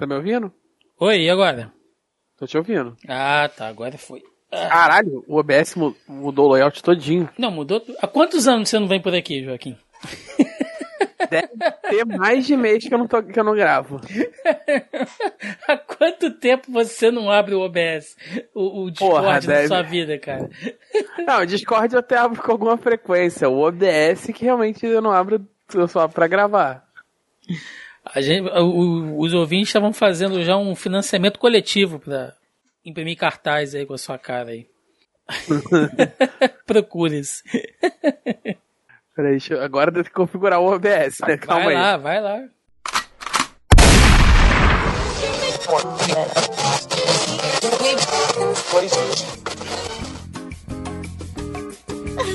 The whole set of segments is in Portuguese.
Tá me ouvindo? Oi, e agora? Tô te ouvindo. Ah, tá, agora foi. Caralho, o OBS mu- mudou o layout todinho. Não, mudou. Há quantos anos você não vem por aqui, Joaquim? Deve ter mais de mês que eu não, tô, que eu não gravo. Há quanto tempo você não abre o OBS? O, o Discord Porra, deve- sua vida, cara? Não, o Discord eu até abro com alguma frequência. O OBS que realmente eu não abro só pra gravar. A gente, o- os ouvintes estavam fazendo já um financiamento coletivo pra imprimir cartaz aí com a sua cara aí. Procure-se. Peraí, deixa eu, agora tenho que configurar o OBS, né? Calma Vai aí. lá, vai lá.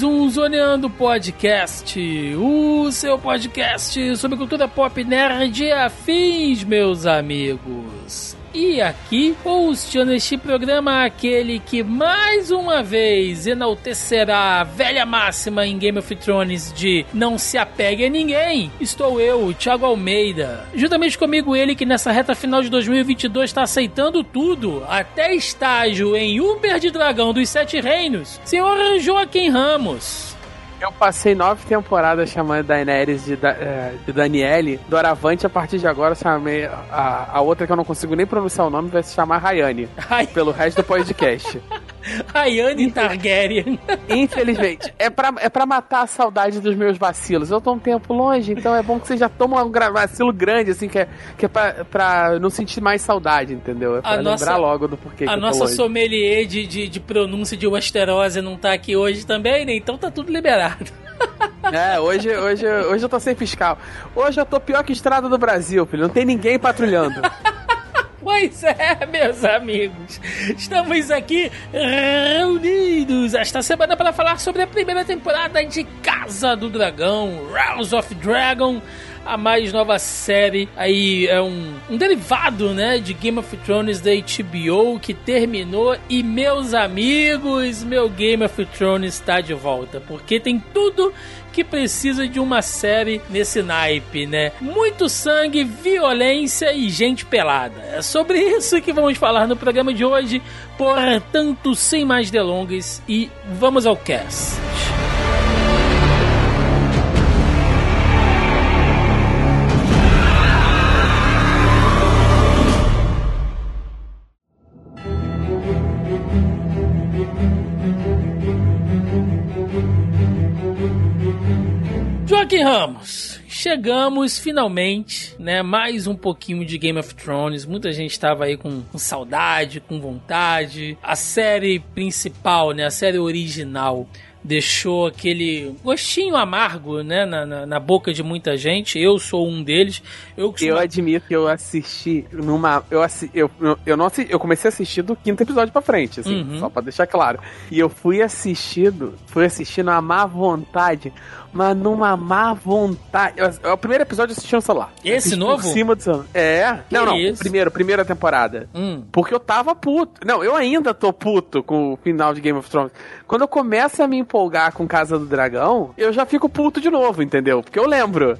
um Zoneando Podcast, o seu podcast sobre cultura pop nerd e afins, meus amigos. E aqui, hosteando este programa, aquele que mais uma vez enaltecerá a velha máxima em Game of Thrones de não se apegue a ninguém, estou eu, Thiago Almeida. Juntamente comigo ele que nessa reta final de 2022 está aceitando tudo, até estágio em Uber de Dragão dos Sete Reinos, senhor Joaquim Ramos. Eu passei nove temporadas chamando Daenerys de, da, eh, de Daniele. Doravante, a partir de agora, chamei a, a outra que eu não consigo nem pronunciar o nome, vai se chamar Rayane. Ai, Pelo resto do podcast. Rayane Targaryen. Infelizmente, é pra, é pra matar a saudade dos meus vacilos. Eu tô um tempo longe, então é bom que você já toma um vacilo grande, assim, que é, que é pra, pra não sentir mais saudade, entendeu? É pra A lembrar nossa- logo do porquê que A eu tô nossa longe. sommelier de, de, de pronúncia de Westerose não tá aqui hoje também, né? Então tá tudo liberado. É, hoje, hoje, hoje eu tô sem fiscal. Hoje eu tô pior que estrada do Brasil, filho. Não tem ninguém patrulhando. Pois é, meus amigos. Estamos aqui reunidos esta semana para falar sobre a primeira temporada de Casa do Dragão, House of Dragon. A mais nova série aí é um, um derivado, né, de Game of Thrones da HBO que terminou e meus amigos, meu Game of Thrones está de volta, porque tem tudo que precisa de uma série nesse naipe, né? Muito sangue, violência e gente pelada. É sobre isso que vamos falar no programa de hoje. Portanto, sem mais delongas e vamos ao cast. Ramos, chegamos finalmente, né? Mais um pouquinho de Game of Thrones. Muita gente estava aí com, com saudade, com vontade. A série principal, né? A série original deixou aquele gostinho amargo, né? Na, na, na boca de muita gente. Eu sou um deles. Eu costumo... Eu admito que eu assisti numa. Eu, assi, eu, eu, não assi, eu comecei a assistir do quinto episódio pra frente, assim, Uhum. só pra deixar claro. E eu fui assistindo, fui assistindo a má vontade, mas numa má vontade. Eu- o primeiro episódio eu assisti no celular. Esse novo? Por cima do celular. É. não, não. isso? Primeiro, primeira temporada. Hum. Porque eu tava puto. Não, eu ainda tô puto com o final de Game of Thrones. Quando eu começo a me empolgar com Casa do Dragão, eu já fico puto de novo, entendeu? Porque eu lembro.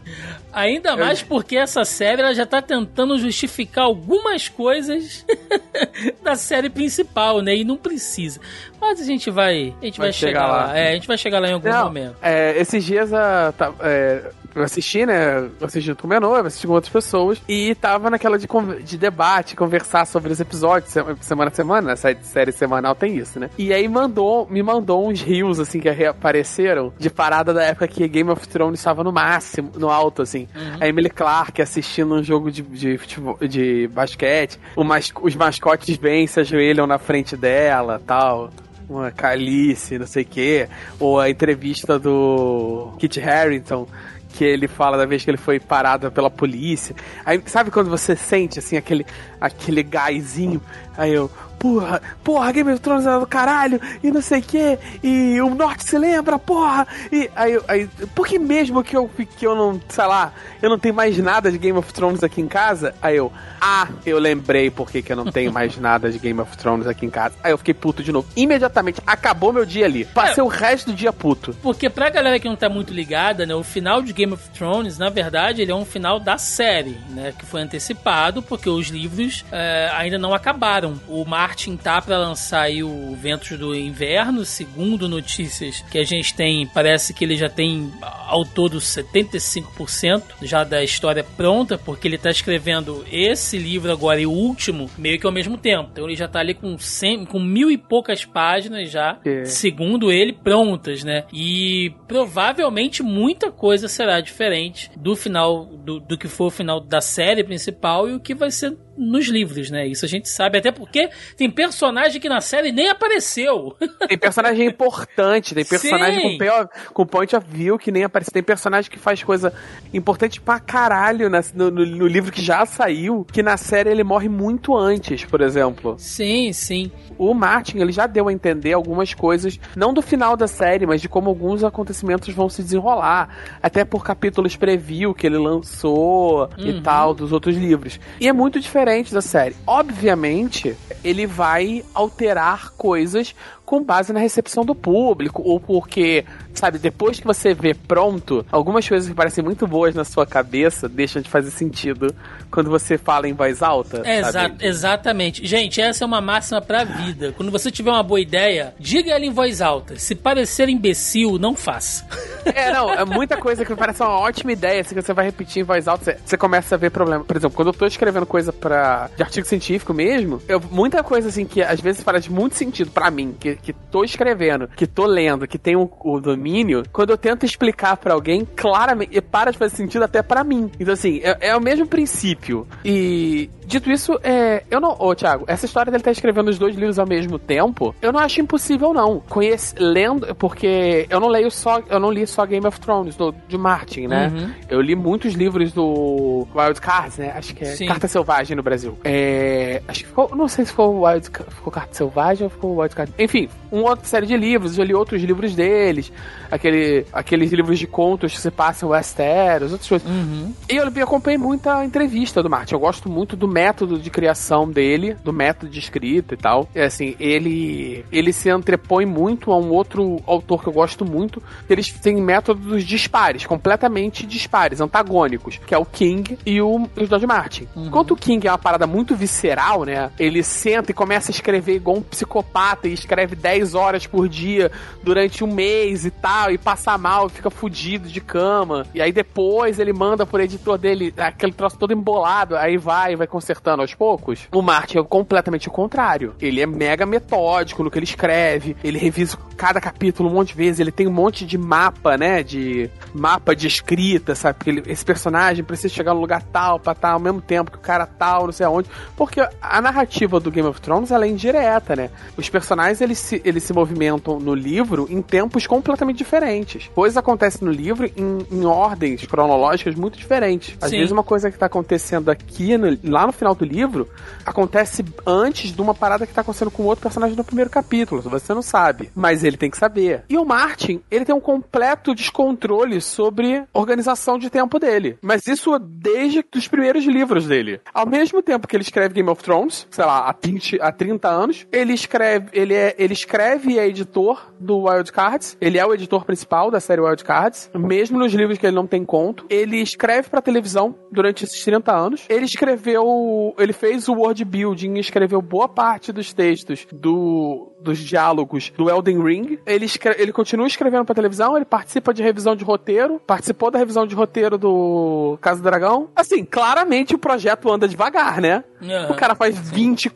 Ainda mais porque essa série ela já tá tentando justificar algumas coisas da série principal, né? E não precisa. Mas a gente vai, a gente vai, Vai chegar, chegar lá. lá. É, a gente vai chegar lá em algum Não, momento. é, esses dias a, tá, é, eu assisti, né? Eu assisti com minha noiva, assisti com outras pessoas. E tava naquela de, de debate, conversar sobre os episódios, se- semana a semana, né? Essa série semanal tem isso, né? E aí mandou, me mandou uns rios, assim, que reapareceram de parada da época que Game of Thrones estava no máximo, no alto, assim. A Emily Clark assistindo um jogo de, de, futebol, de basquete, mas, os mascotes vêm, se ajoelham na frente dela tal uma Calice, não sei o quê, ou a entrevista do Kit Harington, que ele fala da vez que ele foi parado pela polícia. Aí, sabe quando você sente, assim, aquele, aquele gásinho? Aí eu, porra, porra, Game of Thrones é do caralho, e não sei o que, e o Norte se lembra, porra, e aí, aí por que mesmo que eu, que eu não, sei lá, eu não tenho mais nada de Game of Thrones aqui em casa? Aí eu, ah, eu lembrei por que, que eu não tenho mais nada de Game of Thrones aqui em casa. Aí eu fiquei puto de novo. Imediatamente, acabou meu dia ali. Passei é, o resto do dia puto. Porque pra galera que não tá muito ligada, né, o final de Game of Thrones, na verdade, ele é um final da série, né, que foi antecipado porque os livros é, ainda não acabaram. O Martin tá pra lançar aí o Ventos do Inverno, segundo notícias que a gente tem, parece que ele já tem ao todo 75% já da história pronta, porque ele tá escrevendo esse livro agora e o último meio que ao mesmo tempo. Então ele já tá ali com, 100, com mil e poucas páginas já, é. segundo ele, prontas, né? E provavelmente muita coisa será diferente do final, do, do que foi o final da série principal e o que vai ser nos livros, né? Isso a gente sabe, até porque tem personagem que na série nem apareceu. Tem personagem importante, tem personagem com, com point of view que nem apareceu. Tem personagem que faz coisa importante pra caralho na, no, no, no, livro que já saiu, que na série ele morre muito antes, por exemplo. Sim, sim. O Martin, ele já deu a entender algumas coisas, não do final da série, mas de como alguns acontecimentos vão se desenrolar, até por capítulos preview que ele lançou uhum. e tal, dos outros livros. E é muito diferente diferente da série. Obviamente, ele vai alterar coisas com base na recepção do público, ou porque, sabe, depois que você vê pronto, algumas coisas que parecem muito boas na sua cabeça deixam de fazer sentido quando você fala em voz alta. Exa exatamente. Gente, essa é uma máxima pra vida. Quando você tiver uma boa ideia, diga ela em voz alta. Se parecer imbecil, não faça. É, não, é muita coisa que parece uma ótima ideia, assim, que você vai repetir em voz alta, você, você começa a ver problema. Por exemplo, quando eu tô escrevendo coisa pra, de artigo científico mesmo, eu, muita coisa assim que às vezes faz muito sentido para mim, que, que tô escrevendo, que tô lendo, que tem o, o domínio, quando eu tento explicar para alguém, claramente, para de fazer sentido até para mim. Então, assim, é, é, o mesmo princípio. E, dito isso, é, eu não. Ô, Thiago, essa história dele estar tá escrevendo os dois livros ao mesmo tempo, eu não acho impossível, não. Conhece, lendo, porque eu não leio só. Eu não li só Game of Thrones, do, de Martin, né? Uhum. Eu li muitos livros do Wild Cards, né? Acho que é Sim. Carta Selvagem no Brasil. É, acho que ficou. Não sei se ficou Wild ficou Carta Selvagem ou ficou Wild Cards. Enfim, uma outra série de livros, eu li outros livros deles, aquele, aqueles livros de contos que se passam em Westeros, outras coisas. Uhum. E eu, eu acompanhei muita entrevista do Martin. Eu gosto muito do método de criação dele, do método de escrita e tal. É assim, ele ele se antrepõe muito a um outro autor que eu gosto muito. Eles têm métodos dispares, completamente dispares, antagônicos, que é o King e o, o George Martin. Uhum. Enquanto o King é uma parada muito visceral, né? Ele senta e começa a escrever igual um psicopata e escreve 10 horas por dia durante um mês e tal, e passa mal, fica fudido de cama. E aí depois ele manda pro editor dele aquele troço todo embolado, aí vai, vai consertando aos poucos. O Martin é completamente o contrário. Ele é mega metódico no que ele escreve, ele revisa cada capítulo um monte de vezes, ele tem um monte de mapa, né, de mapa de escrita, sabe? Porque ele, esse personagem precisa chegar no lugar tal, pra tal, ao mesmo tempo que o cara tal, não sei aonde. Porque a narrativa do Game of Thrones, ela é indireta, né? Os personagens, eles se, eles se movimentam no livro em tempos completamente diferentes. Coisas acontecem no livro em, em ordens cronológicas muito diferentes. Às Sim. vezes uma coisa que tá acontecendo aqui, no, lá no final do livro, acontece antes de uma parada que tá acontecendo com outro personagem no primeiro capítulo. Você não sabe. Mas ele tem que saber. E o Martin, ele tem um completo descontrole sobre organização de tempo dele. Mas isso desde os primeiros livros dele. Ao mesmo tempo que ele escreve Game of Thrones, sei lá, há 20, há 30 anos, ele escreve, ele é, ele escreve e é editor do Wild Cards. Ele é o editor principal da série Wild Cards, mesmo nos livros que ele não tem conto. Ele escreve para televisão durante esses 30 anos. Ele escreveu, ele fez o world building, escreveu boa parte dos textos do dos diálogos do Elden Ring. Ele, ele continua escrevendo pra televisão, ele participa de revisão de roteiro, participou da revisão de roteiro do Casa do Dragão. Assim, claramente o projeto anda devagar, né? Uhum, o cara faz sim. 20,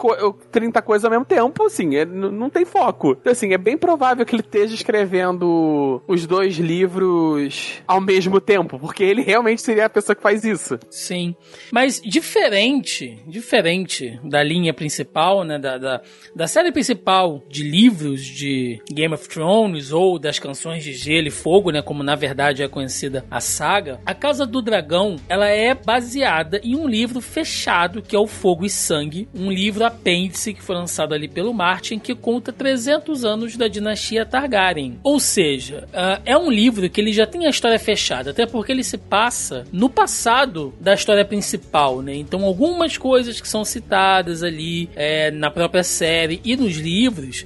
30 coisas ao mesmo tempo, assim, é, não tem foco. Então, assim, é bem provável que ele esteja escrevendo os dois livros ao mesmo tempo, porque ele realmente seria a pessoa que faz isso. Sim. Mas diferente, diferente da linha principal, né, da, da, da série principal de livros de Game of Thrones ou das canções de Gelo e Fogo, né, como na verdade é conhecida a saga, a Casa do Dragão, ela é baseada em um livro fechado que é o Fogo e Sangue, um livro apêndice que foi lançado ali pelo Martin que conta 300 anos da dinastia Targaryen. Ou seja, uh, é um livro que ele já tem a história fechada, até porque ele se passa no passado da história principal, né? Então algumas coisas que são citadas ali é, na própria série e nos livros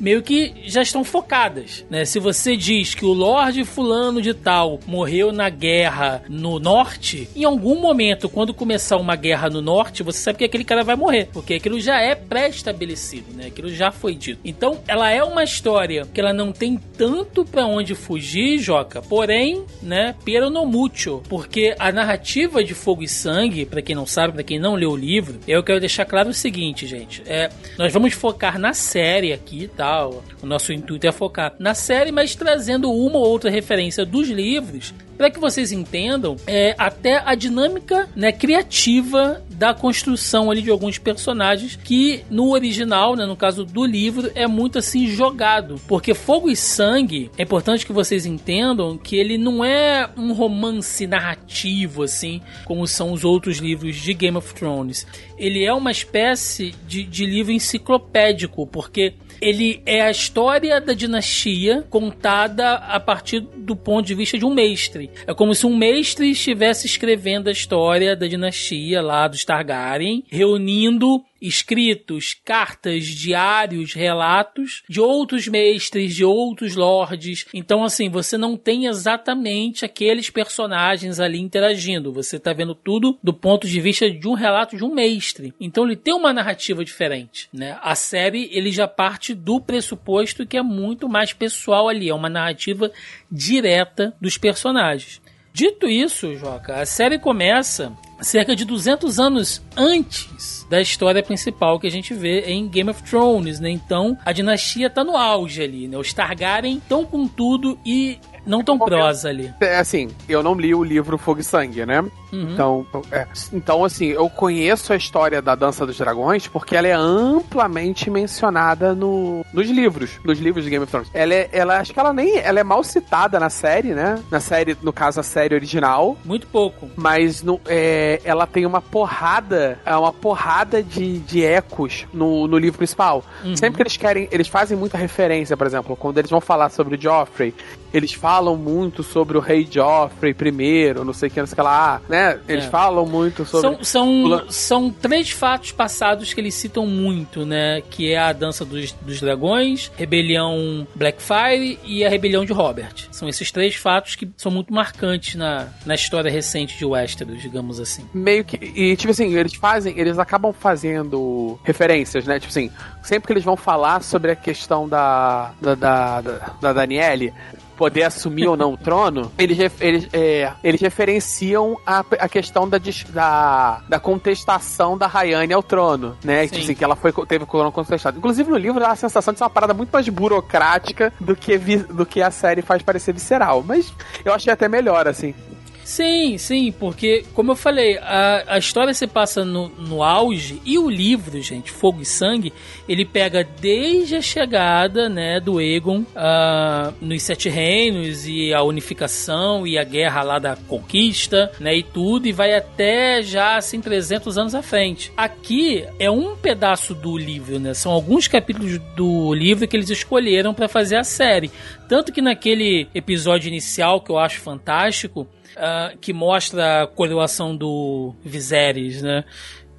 meio que já estão focadas, né? Se você diz que o Lorde fulano de tal morreu na guerra no norte, em algum momento, quando começar uma guerra no norte, você sabe que aquele cara vai morrer, porque aquilo já é pré-estabelecido, né? Aquilo já foi dito. Então, ela é uma história que ela não tem tanto para onde fugir, Joca, porém, né, pero no mucho, porque a narrativa de Fogo e Sangue, para quem não sabe, para quem não leu o livro, eu quero deixar claro o seguinte, gente, é, nós vamos focar na série aqui, tá? O nosso intuito é focar na série, mas trazendo uma ou outra referência dos livros para que vocês entendam é, até a dinâmica né, criativa da construção ali de alguns personagens que no original, né, no caso do livro, é muito assim jogado. Porque Fogo e Sangue, é importante que vocês entendam que ele não é um romance narrativo assim, como são os outros livros de Game of Thrones. Ele é uma espécie de, de livro enciclopédico, porque ele é a história da dinastia contada a partir do ponto de vista de um mestre. É como se um mestre estivesse escrevendo a história da dinastia lá dos Targaryen, reunindo escritos, cartas, diários, relatos de outros mestres, de outros lords. Então, assim, você não tem exatamente aqueles personagens ali interagindo. Você está vendo tudo do ponto de vista de um relato de um mestre. Então, ele tem uma narrativa diferente, né? A série, ele já parte do pressuposto que é muito mais pessoal ali. É uma narrativa direta dos personagens. Dito isso, Joca, a série começa cerca de 200 anos antes da história principal que a gente vê em Game of Thrones, né? Então, a dinastia tá no auge ali, né? Os Targaryen estão com tudo e não tão prosa ali. É assim, eu não li o livro Fogo e Sangue, né? Uhum. Então, é, então, assim, eu conheço a história da Dança dos Dragões porque ela é amplamente mencionada no, nos livros, nos livros de Game of Thrones. Ela é, ela, acho que ela nem, ela é mal citada na série, né? Na série, no caso, a série original. Muito pouco. Mas no, é, ela tem uma porrada, é uma porrada de, de ecos no, no livro principal. Uhum. Sempre que eles querem, eles fazem muita referência, por exemplo, quando eles vão falar sobre o Joffrey, eles falam muito sobre o rei Joffrey primeiro, não sei o que, não sei o que lá, né? Né? Eles é. falam muito sobre. São, são, são três fatos passados que eles citam muito, né? Que é a dança dos, dos dragões, rebelião Blackfire e a rebelião de Robert. São esses três fatos que são muito marcantes na, na história recente de Westeros, digamos assim. Meio que. E, tipo assim, eles fazem. Eles acabam fazendo referências, né? Tipo assim, sempre que eles vão falar sobre a questão da. da, da, da, da Daniele, poder assumir ou não o trono, eles, eles, é, eles referenciam a, a questão da, da, da contestação da Rayane ao trono, né? Tipo assim, que ela foi, teve o trono contestado. Inclusive, no livro dá a sensação de ser uma parada muito mais burocrática do que, do que a série faz parecer visceral. Mas eu achei até melhor, assim. Sim, sim, porque, como eu falei, a, a história se passa no, no auge e o livro, gente, Fogo e Sangue, ele pega desde a chegada, né, do Egon uh, nos Sete Reinos e a unificação e a guerra lá da conquista, né, e tudo, e vai até já, assim, 300 anos à frente. Aqui é um pedaço do livro, né, são alguns capítulos do livro que eles escolheram para fazer a série. Tanto que naquele episódio inicial, que eu acho fantástico, uh, que mostra a coroação do Viserys, né?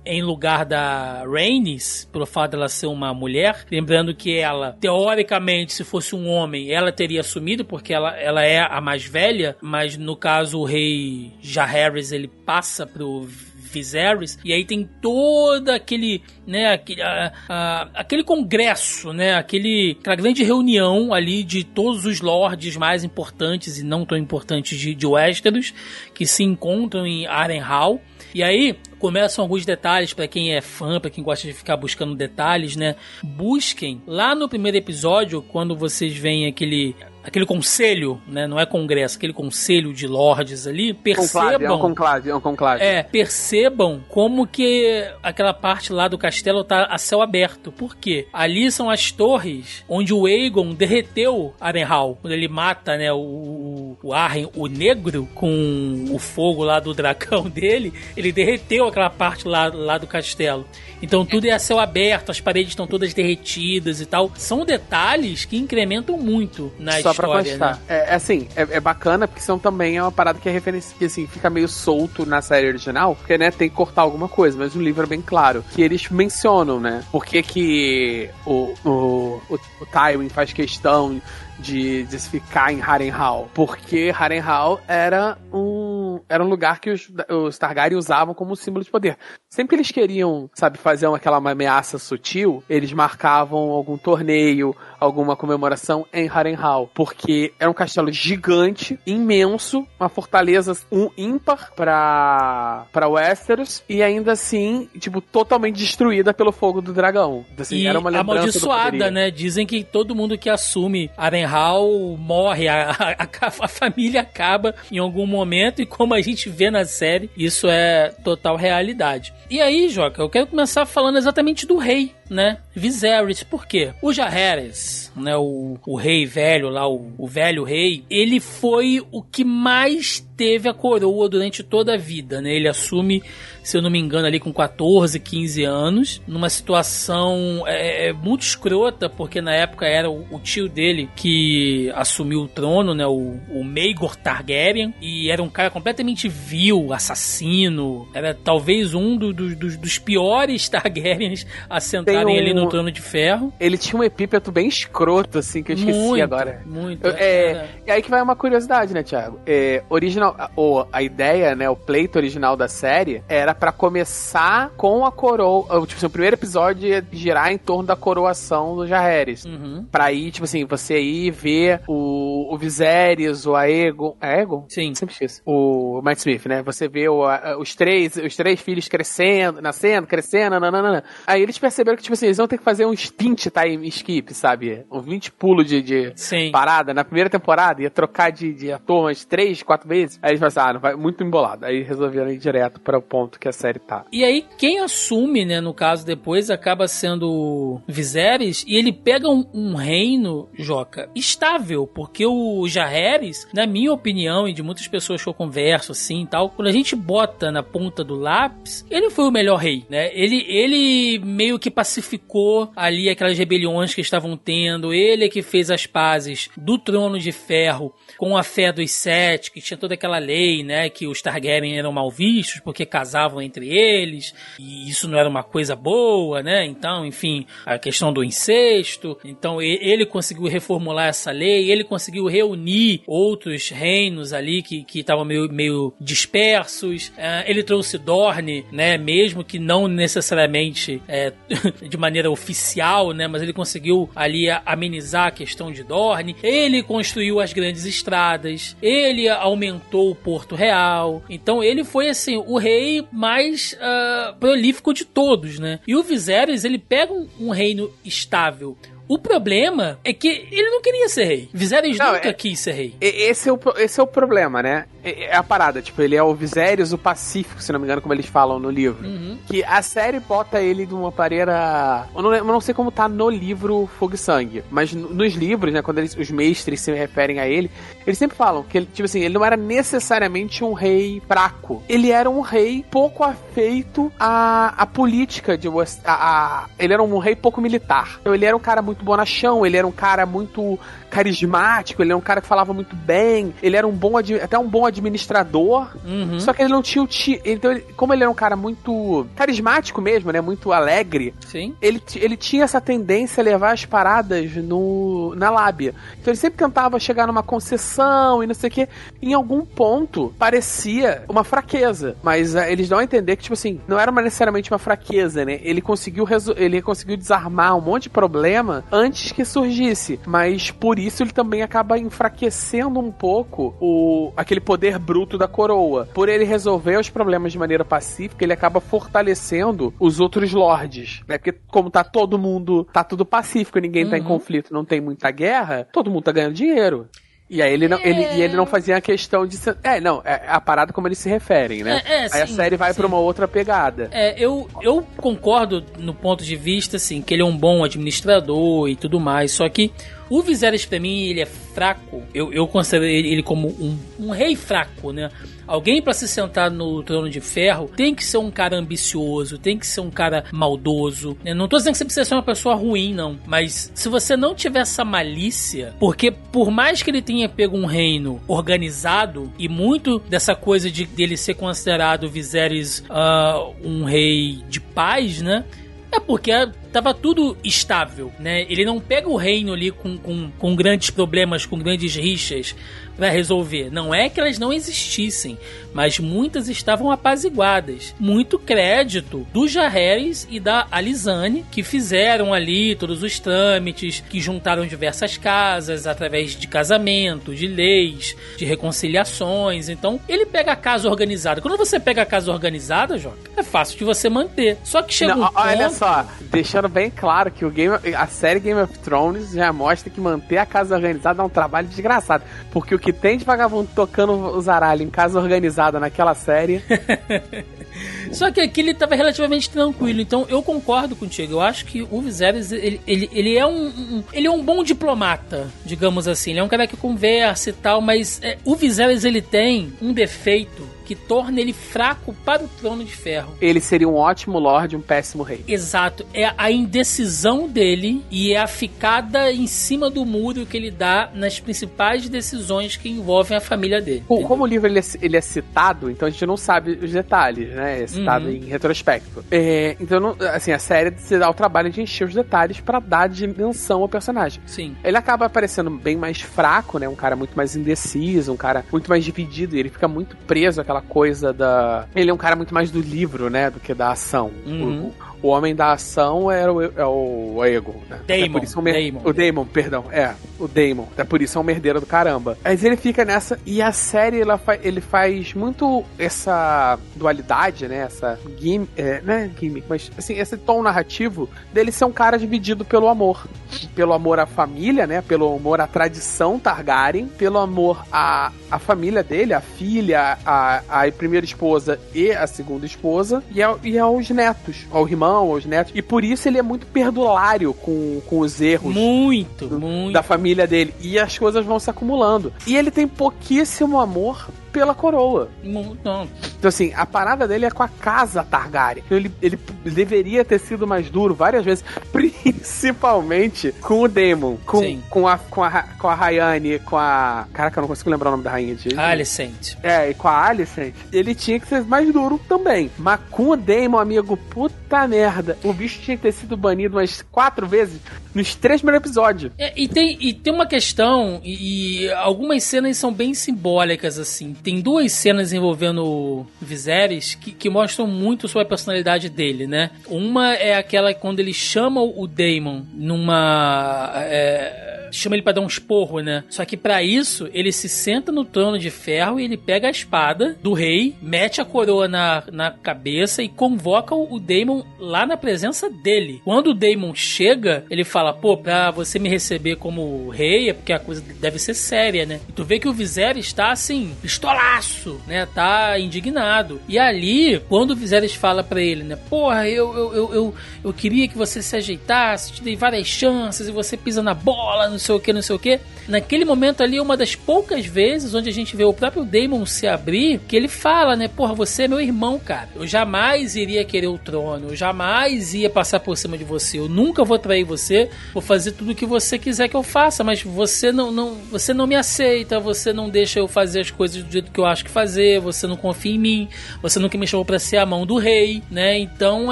em lugar da Rhaenys, pelo fato dela ser uma mulher. Lembrando que ela, teoricamente, se fosse um homem, ela teria assumido, porque ela, ela é a mais velha, mas no caso o rei Jaehaerys, ele passa pro Viserys, e aí tem todo aquele, né, aquele, a, a, aquele congresso, né, aquele, aquela grande reunião ali de todos os lords mais importantes e não tão importantes de, de Westeros, que se encontram em Harrenhal, e aí começam alguns detalhes para quem é fã, para quem gosta de ficar buscando detalhes, né? Busquem lá no primeiro episódio, quando vocês veem aquele aquele conselho, né? Não é congresso, aquele conselho de lords ali, percebam. Conclave, é um conclave, é um conclave. É, percebam como que aquela parte lá do castelo tá a céu aberto. Por quê? Ali são as torres onde o Aegon derreteu Arenhal. Quando ele mata, né, o, o Arryn, o negro, com o fogo lá do dragão dele, ele derreteu aquela parte lá, lá do castelo. Então tudo é a céu aberto, as paredes estão todas derretidas e tal. São detalhes que incrementam muito na Só história, pra constar. né? É, é assim, é, é bacana porque são também é uma parada que é referência que assim, fica meio solto na série original, porque né, tem que cortar alguma coisa, mas no livro é bem claro que eles mencionam, né? Por que que o, o, o, o Tywin faz questão de, de se ficar em Harrenhal? Porque Harrenhal era um era um lugar que os, os Targaryen usavam como símbolo de poder. Sempre que eles queriam, sabe, fazer aquela ameaça sutil, eles marcavam algum torneio, alguma comemoração em Harrenhal, porque era um castelo gigante, imenso, uma fortaleza um ímpar para para Westeros e ainda assim, tipo, totalmente destruída pelo fogo do dragão. Assim, e era uma amaldiçoada, né? Dizem que todo mundo que assume Arenhal morre, a, a, a família acaba em algum momento, e como a gente vê na série, isso é total realidade. E aí, Joca, eu quero começar falando exatamente do rei, né? Viserys. Por quê? O Jaehaerys, né? O, o rei velho lá, o, o velho rei, ele foi o que mais teve a coroa durante toda a vida, né? Ele assume, se eu não me engano, ali com 14, 15 anos, numa situação é, é, muito escrota, porque na época era o, o tio dele que assumiu o trono, né? O, o Maegor Targaryen, e era um cara completamente vil, assassino, era talvez um do, do, dos, dos piores Targaryens a sentarem um- ali no trono de ferro. Ele tinha um epípeto bem escroto, assim, que eu esqueci muito, agora. Muito. É, era- e aí que vai uma curiosidade, né, Thiago? É, original, a- ou a ideia, né, o pleito original da série era pra começar com a coroa, tipo assim, o primeiro episódio ia girar em torno da coroação do Jaehaerys. Uhum. Pra ir, tipo assim, você ir ver o, o Viserys, o Aegon. É Aegon? Sim. Sempre esqueço. O Matt Smith, né? Você vê o, a- os três, os três filhos crescendo, nascendo, crescendo, nananana. Aí eles perceberam que, tipo assim, eles vão ter que fazer um stint time skip, sabe? Um 20 pulo de, de parada na primeira temporada, ia trocar de, de ator umas três, quatro vezes. Aí eles falaram assim, ah, vai, muito embolado. Aí resolveram ir direto para o ponto que a série tá. E aí, quem assume, né, no caso depois, acaba sendo Viserys, e ele pega um, um reino, Joca, estável, porque o Jaehaerys, na minha opinião, e de muitas pessoas que eu converso, assim, e tal, quando a gente bota na ponta do lápis, ele foi o melhor rei, né? Ele, ele meio que pacificou ali aquelas rebeliões que estavam tendo, ele é que fez as pazes do trono de ferro com a fé dos sete, que tinha toda aquela lei, né, que os Targaryen eram mal vistos porque casavam entre eles, e isso não era uma coisa boa, né? Então, enfim, a questão do incesto. Então, ele conseguiu reformular essa lei, ele conseguiu reunir outros reinos ali que estavam meio, meio dispersos. Ah, ele trouxe Dorne, né, mesmo que não necessariamente é, de maneira oficial, né, mas ele conseguiu ali amenizar a questão de Dorne. Ele construiu as grandes estradas, ele aumentou o Porto Real. Então ele foi assim o rei mais ah, prolífico de todos, né? E o Viserys ele pega um, um reino estável. O problema é que ele não queria ser rei. Viserys Não, nunca é- quis ser rei. Esse é, o, esse é o problema, né? É é a parada, tipo, ele é o Viserys, o Pacífico, se não me engano, como eles falam no livro. Uhum. Que a série bota ele de uma maneira. Eu não, eu não sei como tá no livro Fogo e Sangue, mas no- nos livros, né, quando eles- os mestres se referem a ele, eles sempre falam que ele, tipo assim, ele não era necessariamente um rei fraco. Ele era um rei pouco afeito à, à política de. A, a- ele era um rei pouco militar. Então ele era um cara muito bonachão, ele era um cara muito carismático, ele era um cara que falava muito bem, ele era um bom até um bom administrador. Uhum. Só que ele não tinha o ti... Então, ele- como ele era um cara muito carismático mesmo, né? Muito alegre, Sim. ele, ele tinha essa tendência a levar as paradas no, na lábia. Então ele sempre tentava chegar numa concessão e não sei o que. Em algum ponto parecia uma fraqueza. Mas ah, eles dão a entender que, tipo assim, não era uma- necessariamente uma fraqueza, né? Ele conseguiu, ele conseguiu desarmar um monte de problema antes que surgisse. Mas por isso ele também acaba enfraquecendo um pouco o, aquele poder bruto da coroa. Por ele resolver os problemas de maneira pacífica, ele acaba fortalecendo os outros lords, né? Porque como tá todo mundo, tá tudo pacífico, ninguém tá em Uhum. conflito, não tem muita guerra, todo mundo tá ganhando dinheiro. E aí ele não, ele, e ele não fazia a questão de ser, é, não, é a parada como eles se referem, né? É, é, aí a sim, série vai pra uma outra pegada. É, eu, eu concordo no ponto de vista, assim, que ele é um bom administrador e tudo mais, só que o Viserys pra mim, ele é fraco, eu, eu considero ele como um, um rei fraco, né? Alguém pra se sentar no trono de ferro tem que ser um cara ambicioso, tem que ser um cara maldoso. né? Não tô dizendo que você precisa ser uma pessoa ruim, não. Mas se você não tiver essa malícia, porque por mais que ele tenha pego um reino organizado e muito dessa coisa de dele ser considerado Viserys ah, um rei de paz, né? É porque tava tudo estável, né? Ele não pega o reino ali com, com, com grandes problemas, com grandes rixas pra resolver. Não é que elas não existissem, mas muitas estavam apaziguadas. Muito crédito do Jaehaerys e da Alizane, que fizeram ali todos os trâmites, que juntaram diversas casas através de casamento, de leis, de reconciliações. Então, ele pega a casa organizada. Quando você pega a casa organizada, Joca, é fácil de você manter. Só que chega Não, um ó, olha ponto- só, deixando bem claro que o game, a série Game of Thrones já mostra que manter a casa organizada é um trabalho desgraçado. Porque o que tem de vagabundo tocando os aralhos em casa organizada naquela série. Só que aqui ele tava relativamente tranquilo, então eu concordo contigo. Eu acho que o Viserys, ele, ele, ele é um, um- ele é um bom diplomata, digamos assim. Ele é um cara que conversa e tal, mas é, o Viserys ele tem um defeito que torna ele fraco para o trono de ferro. Ele seria um ótimo lord e um péssimo rei. Exato, é a indecisão dele e é a ficada em cima do muro que ele dá nas principais decisões que envolvem a família dele. Como o livro ele é, ele é citado, então a gente não sabe os detalhes, né? É citado Uhum. em retrospecto. É, então, não- assim, a série se dá o trabalho de encher os detalhes pra dar dimensão ao personagem. Sim. Ele acaba parecendo bem mais fraco, né? Um cara muito mais indeciso, um cara muito mais dividido. E ele fica muito preso àquela coisa da. Ele é um cara muito mais do livro, né? Do que da ação. Uhum. O, o homem da ação era o, é o Ego, né? Daemon, É um mer- Daemon. O Daemon, perdão. É, o Daemon. É por isso é um merdeiro do caramba. Mas ele fica nessa. E a série, ela fa- ele faz muito essa dualidade, né? Essa gimmick. É, não é gimmick, mas assim, esse tom narrativo dele ser um cara dividido pelo amor. Pelo amor à família, né? Pelo amor à tradição Targaryen, pelo amor à, à família dele, a filha, a, a primeira esposa e a segunda esposa, e, ao- e aos netos, ao irmão, aos netos. E por isso ele é muito perdulário com, com os erros Muito, do- muito. da família dele. E as coisas vão se acumulando. E ele tem pouquíssimo amor pela coroa. Mu- Não, Então, assim, a parada dele é com a casa Targaryen. Então, ele, ele deveria ter sido mais duro várias vezes, principalmente com o Daemon, com, Sim. com, a, com, a, com a Rayane, com a. Caraca, eu não consigo lembrar o nome da rainha de. Alicent. É, e com a Alicent, ele tinha que ser mais duro também. Mas com o Daemon, amigo, puta merda. O bicho tinha que ter sido banido umas quatro vezes nos três primeiros episódios. É, e, tem, e tem uma questão, e, e algumas cenas são bem simbólicas, assim. Tem duas cenas envolvendo o Viserys que, que mostram muito sobre a personalidade dele, né? Uma é aquela quando ele chama o Daemon numa. é, chama ele pra dar um esporro, né? Só que pra isso, ele se senta no trono de ferro e ele pega a espada do rei, mete a coroa na, na cabeça e convoca o, Daemon lá na presença dele. Quando o Daemon chega, ele fala: pô, pra você me receber como rei, é porque a coisa deve ser séria, né? E tu vê que o Viserys está assim, pistolaço, né? Tá indignado. E ali, quando o Viserys fala pra ele, né? Porra, eu, eu, eu, eu, eu queria que você se ajeitasse, te dei várias chances e você pisa na bola, não sei o que, não sei o que. Naquele momento ali, uma das poucas vezes onde a gente vê o próprio Daemon se abrir, que ele fala, né? Porra, você é meu irmão, cara. Eu jamais iria querer o trono, eu jamais ia passar por cima de você, eu nunca vou trair você, vou fazer tudo o que você quiser que eu faça, mas você não, não, você não me aceita, você não deixa eu fazer as coisas do jeito que eu acho que fazer, você não confia em mim, você nunca me chamou pra ser a mão do rei, né? Então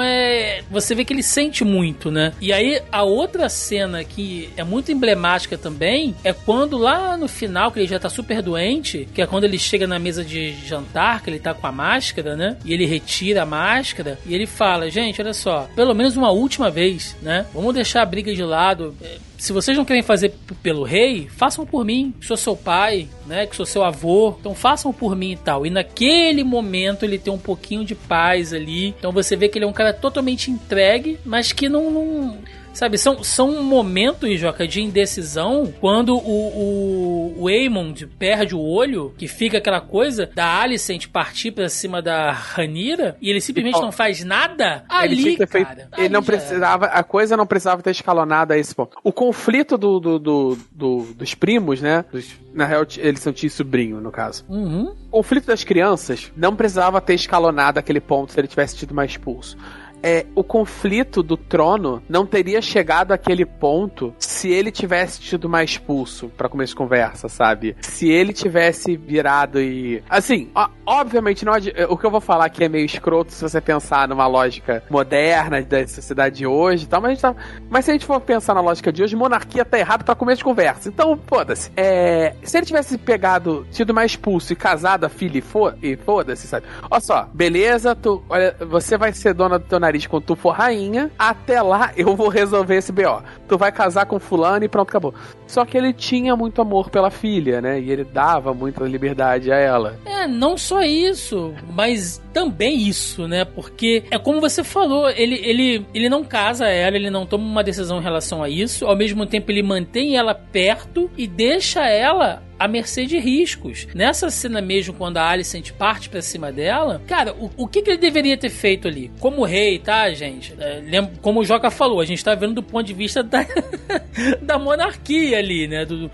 é. Você vê que ele sente muito, né? E aí a outra cena que é muito emblemática também é quando lá no final, que ele já tá super doente, que é quando ele chega na mesa de jantar, que ele tá com a máscara, né? E ele retira a máscara e ele fala: Gente, olha só, pelo menos uma última vez, né? Vamos deixar a briga de lado. É, se vocês não querem fazer pelo rei, façam por mim, que sou seu pai, né, que sou seu avô, então façam por mim e tal. E naquele momento ele tem um pouquinho de paz ali. Então você vê que ele é um cara totalmente entregue, mas que não, não Sabe, são, são momentos, Joca, de indecisão quando o, o, o Aemond perde o olho, que fica aquela coisa da Alicent partir pra cima da Ranira e ele simplesmente então, não faz nada. Ali, ele cara. Feito, ele não precisava, a coisa não precisava ter escalonado a esse ponto. O conflito do, do, do, do dos primos, né? Dos, na real, eles são tio e sobrinho, no caso. Uhum. O conflito das crianças não precisava ter escalonado aquele ponto se ele tivesse tido mais expulso é, o conflito do trono não teria chegado àquele ponto se ele tivesse tido mais pulso para começar de conversa, sabe? Se ele tivesse virado e. Assim, ó, obviamente, não, o que eu vou falar aqui é meio escroto se você pensar numa lógica moderna da sociedade de hoje e tal, mas, tá... mas se a gente for pensar na lógica de hoje, monarquia tá errado para começo de conversa. Então, foda-se. É, se ele tivesse pegado, tido mais pulso e casado a filha e foda-se, sabe? Olha só, beleza, tu, olha, você vai ser dona do teu nariz quando tu for rainha. Até lá eu vou resolver esse BO. Tu vai casar com fulano e pronto, acabou. Só que ele tinha muito amor pela filha, né? E ele dava muita liberdade a ela. É, não só isso, mas também isso, né? Porque é como você falou, ele, ele, ele não casa ela, ele não toma uma decisão em relação a isso, ao mesmo tempo ele mantém ela perto e deixa ela à mercê de riscos. Nessa cena mesmo, quando a Alicent parte pra cima dela, cara, o, o que, que ele deveria ter feito ali? Como rei, tá, gente? É, lembra, como o Joca falou, a gente tá vendo do ponto de vista da, da monarquia ali, né? Do,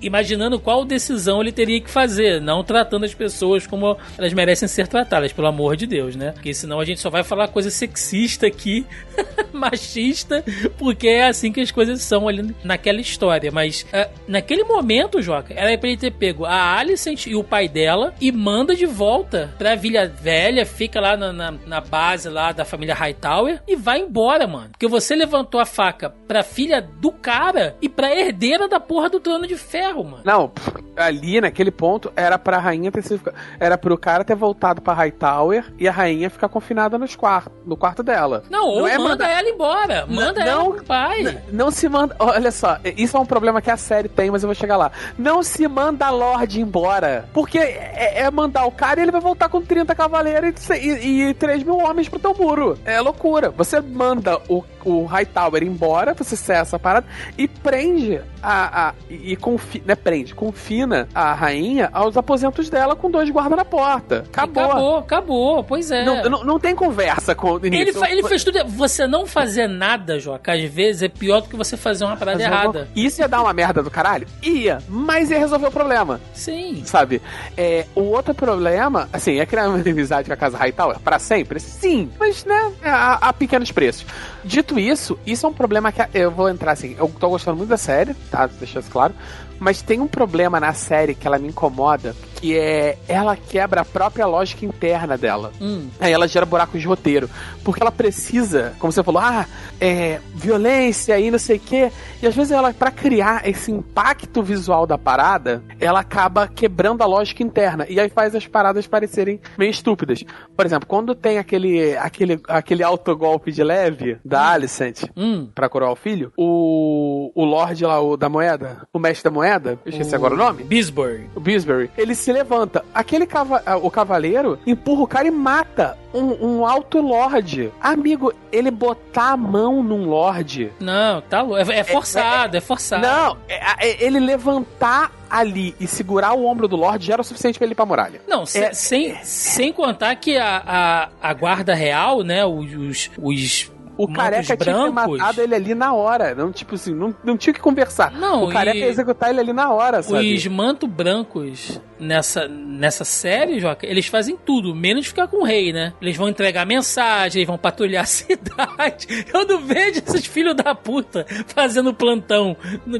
imaginando qual decisão ele teria que fazer, não tratando as pessoas como elas merecem ser tratadas, pelo amor de Deus, né? Porque senão a gente só vai falar coisa sexista aqui, machista, porque é assim que as coisas são ali naquela história. Mas uh, naquele momento, Joca, era pra ele ter pego a Alicent e o pai dela e manda de volta pra Vila Velha, fica lá na, na, na base lá da família Hightower e vai embora, mano. Porque você levantou a faca pra filha do cara e pra herdeira da porra do trono de ferro, mano. Não, ali naquele ponto era pra rainha ter sido. Era pro cara ter voltado pra Hightower e a rainha ficar confinada nos quartos, no quarto dela. Não, ou não é manda ela embora. Manda não, ela pro pai. Não, não se manda. Olha só, isso é um problema que a série tem, mas eu vou chegar lá. Não se manda Lorde embora. Porque é, é, mandar o cara e ele vai voltar com 30 cavaleiros e, e, e 3 mil homens pro teu muro. É loucura. Você manda o o Hightower embora, você cessa a parada e prende a. a e confina, né, prende, confina a rainha aos aposentos dela com dois guardas na porta. Acabou. Acabou, acabou, pois é. Não, não, não tem conversa com ele. Ele fez tudo. Você não fazer nada, Joca, às vezes é pior do que você fazer uma parada fazer errada. Uma... Isso ia dar uma merda do caralho? Ia, mas ia resolver o problema. Sim. Sabe? É, o outro problema, assim, é criar uma inimizade com a casa Hightower para sempre? Sim, mas, né, a, a pequenos preços. Dito isso, isso é um problema que eu vou entrar assim. Eu tô gostando muito da série, tá? Deixa isso claro. Mas tem um problema na série que ela me incomoda, que é ela quebra a própria lógica interna dela. Hum. Aí ela gera buracos de roteiro. Porque ela precisa, como você falou, ah, é, violência e não sei o quê. E às vezes ela, para criar esse impacto visual da parada, ela acaba quebrando a lógica interna. E aí faz as paradas parecerem meio estúpidas. Por exemplo, quando tem aquele, aquele, aquele autogolpe de leve da hum. Alicent hum. pra coroar o filho, o, o Lorde lá, o da moeda, o mestre da moeda, moeda, eu esqueci o... agora o nome. Bisbury. O Bisbury. Ele se levanta. Aquele cava... o cavaleiro empurra o cara e mata um, um alto lord. Amigo, ele botar a mão num lord. Não, tá é, é forçado, é, é, é forçado. Não, é, é, ele levantar ali e segurar o ombro do Lorde já era o suficiente para ele ir pra muralha. Não, sem, sem, sem contar que a, a, a guarda real, né, os, os o careca brancos. tinha matado ele ali na hora. Não, tipo assim, não, não tinha que conversar. Não, o careca ia executar ele ali na hora, sabe? Os manto brancos nessa, nessa série, Joca, eles fazem tudo, menos ficar com o rei, né? Eles vão entregar mensagem, eles vão patrulhar a cidade. Eu não vejo esses filhos da puta fazendo plantão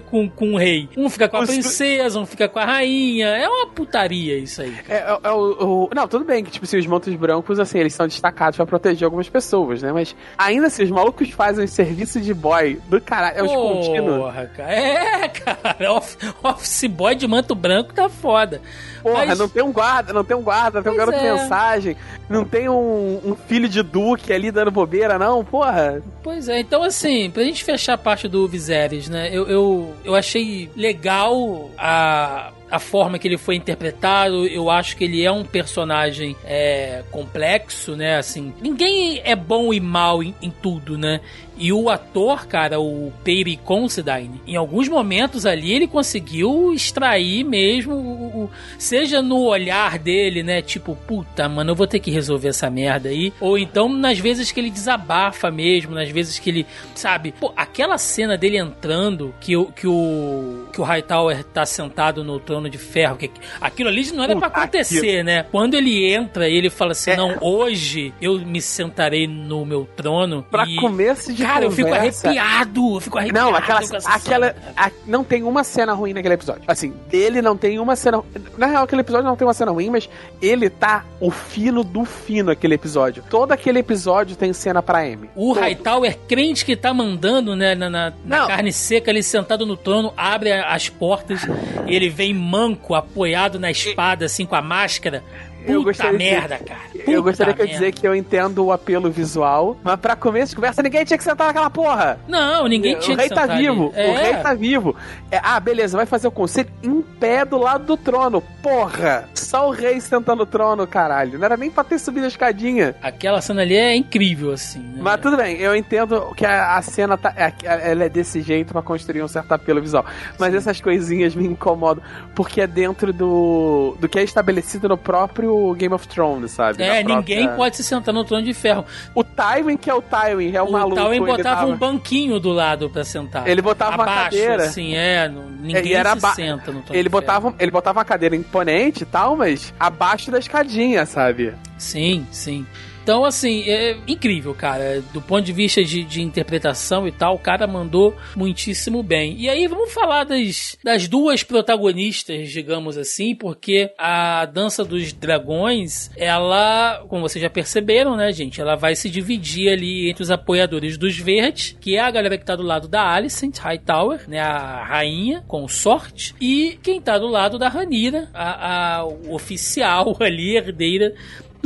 com, com o rei. Um fica com a princesa, um fica com a rainha. É uma putaria isso aí. É, é, é o, o, Não, tudo bem que, tipo assim, os mantos brancos, assim, eles são destacados para proteger algumas pessoas, né? Mas ainda assim, os malucos fazem serviço de boy do caralho. É os contínuos. Porra, cara. É, cara. Off- Office boy de manto branco tá foda. Porra, Mas- não tem um guarda, não tem um guarda, não tem um garoto de é. mensagem, não tem um, um filho de Duque ali dando bobeira, não, porra. Pois é, então assim, pra gente fechar a parte do Viserys, né? Eu, eu, eu achei legal a, a forma que ele foi interpretado. Eu acho que ele é um personagem é, complexo, né? Assim, ninguém é bom e mal em, em tudo, né? E o ator, cara, o Perry Considine, em alguns momentos ali ele conseguiu extrair mesmo, o, o- seja no olhar dele, né? Tipo, puta, mano, eu vou ter que resolver essa merda aí. Ou então nas vezes que ele desabafa mesmo, nas vezes que ele, sabe? Pô, aquela cena dele entrando, que, o- que o que o Hightower tá sentado no trono de ferro, que aquilo ali não era pra Puta, acontecer, né? Quando ele entra, ele fala assim: É. não, hoje eu me sentarei no meu trono. Pra e... começo de Cara, eu fico arrepiado, eu fico arrepiado. Não, aquela, aquela a- não tem uma cena ruim naquele episódio. Assim, dele não tem uma cena. Na real, aquele episódio não tem uma cena ruim, mas ele tá o fino do fino aquele episódio. Todo aquele episódio tem cena pra M. O Todo. Hightower crente que tá mandando, né, na, na- na carne seca, ali sentado no trono, abre as portas e ele vem manco, apoiado na espada, assim, com a máscara. Puta gostaria de merda, cara. Eu gostaria que eu dizer que eu entendo o apelo visual, mas pra começo de conversa, ninguém tinha que sentar naquela porra. Não, ninguém tinha o rei que tá sentar ali. vivo, É. o rei tá vivo. É, ah, beleza, vai fazer o conselho em pé do lado do trono. Porra! Só o rei sentando no trono, caralho. Não era nem pra ter subido a escadinha. Aquela cena ali é incrível, assim. né? Mas tudo bem, eu entendo que a, a cena tá, é- ela é desse jeito pra construir um certo apelo visual. Mas essas coisinhas me incomodam, porque é dentro do, do que é estabelecido no próprio Game of Thrones, sabe? É, Ninguém própria- pode se sentar no trono de ferro. O Tywin, que é o Tywin, é o, O maluco. Tywin ele botava tava- um banquinho do lado pra sentar. Ele botava uma Abaixo, cadeira. assim, é. não- Ninguém era se ba- senta no trono Ele de ferro. botava, ele botava uma cadeira imponente e tal, mas abaixo da escadinha, sabe? Sim, sim. Então, assim, é incrível, cara. Do ponto de vista de, de interpretação e tal, o cara mandou muitíssimo bem. E aí, vamos falar das, das duas protagonistas, digamos assim, porque a Dança dos Dragões, ela, como vocês já perceberam, né, gente? Ela vai se dividir ali entre os apoiadores dos Verdes, que é a galera que tá do lado da Alicent Hightower, né, a rainha, com sorte, e quem tá do lado da Ranira, a, a oficial ali, herdeira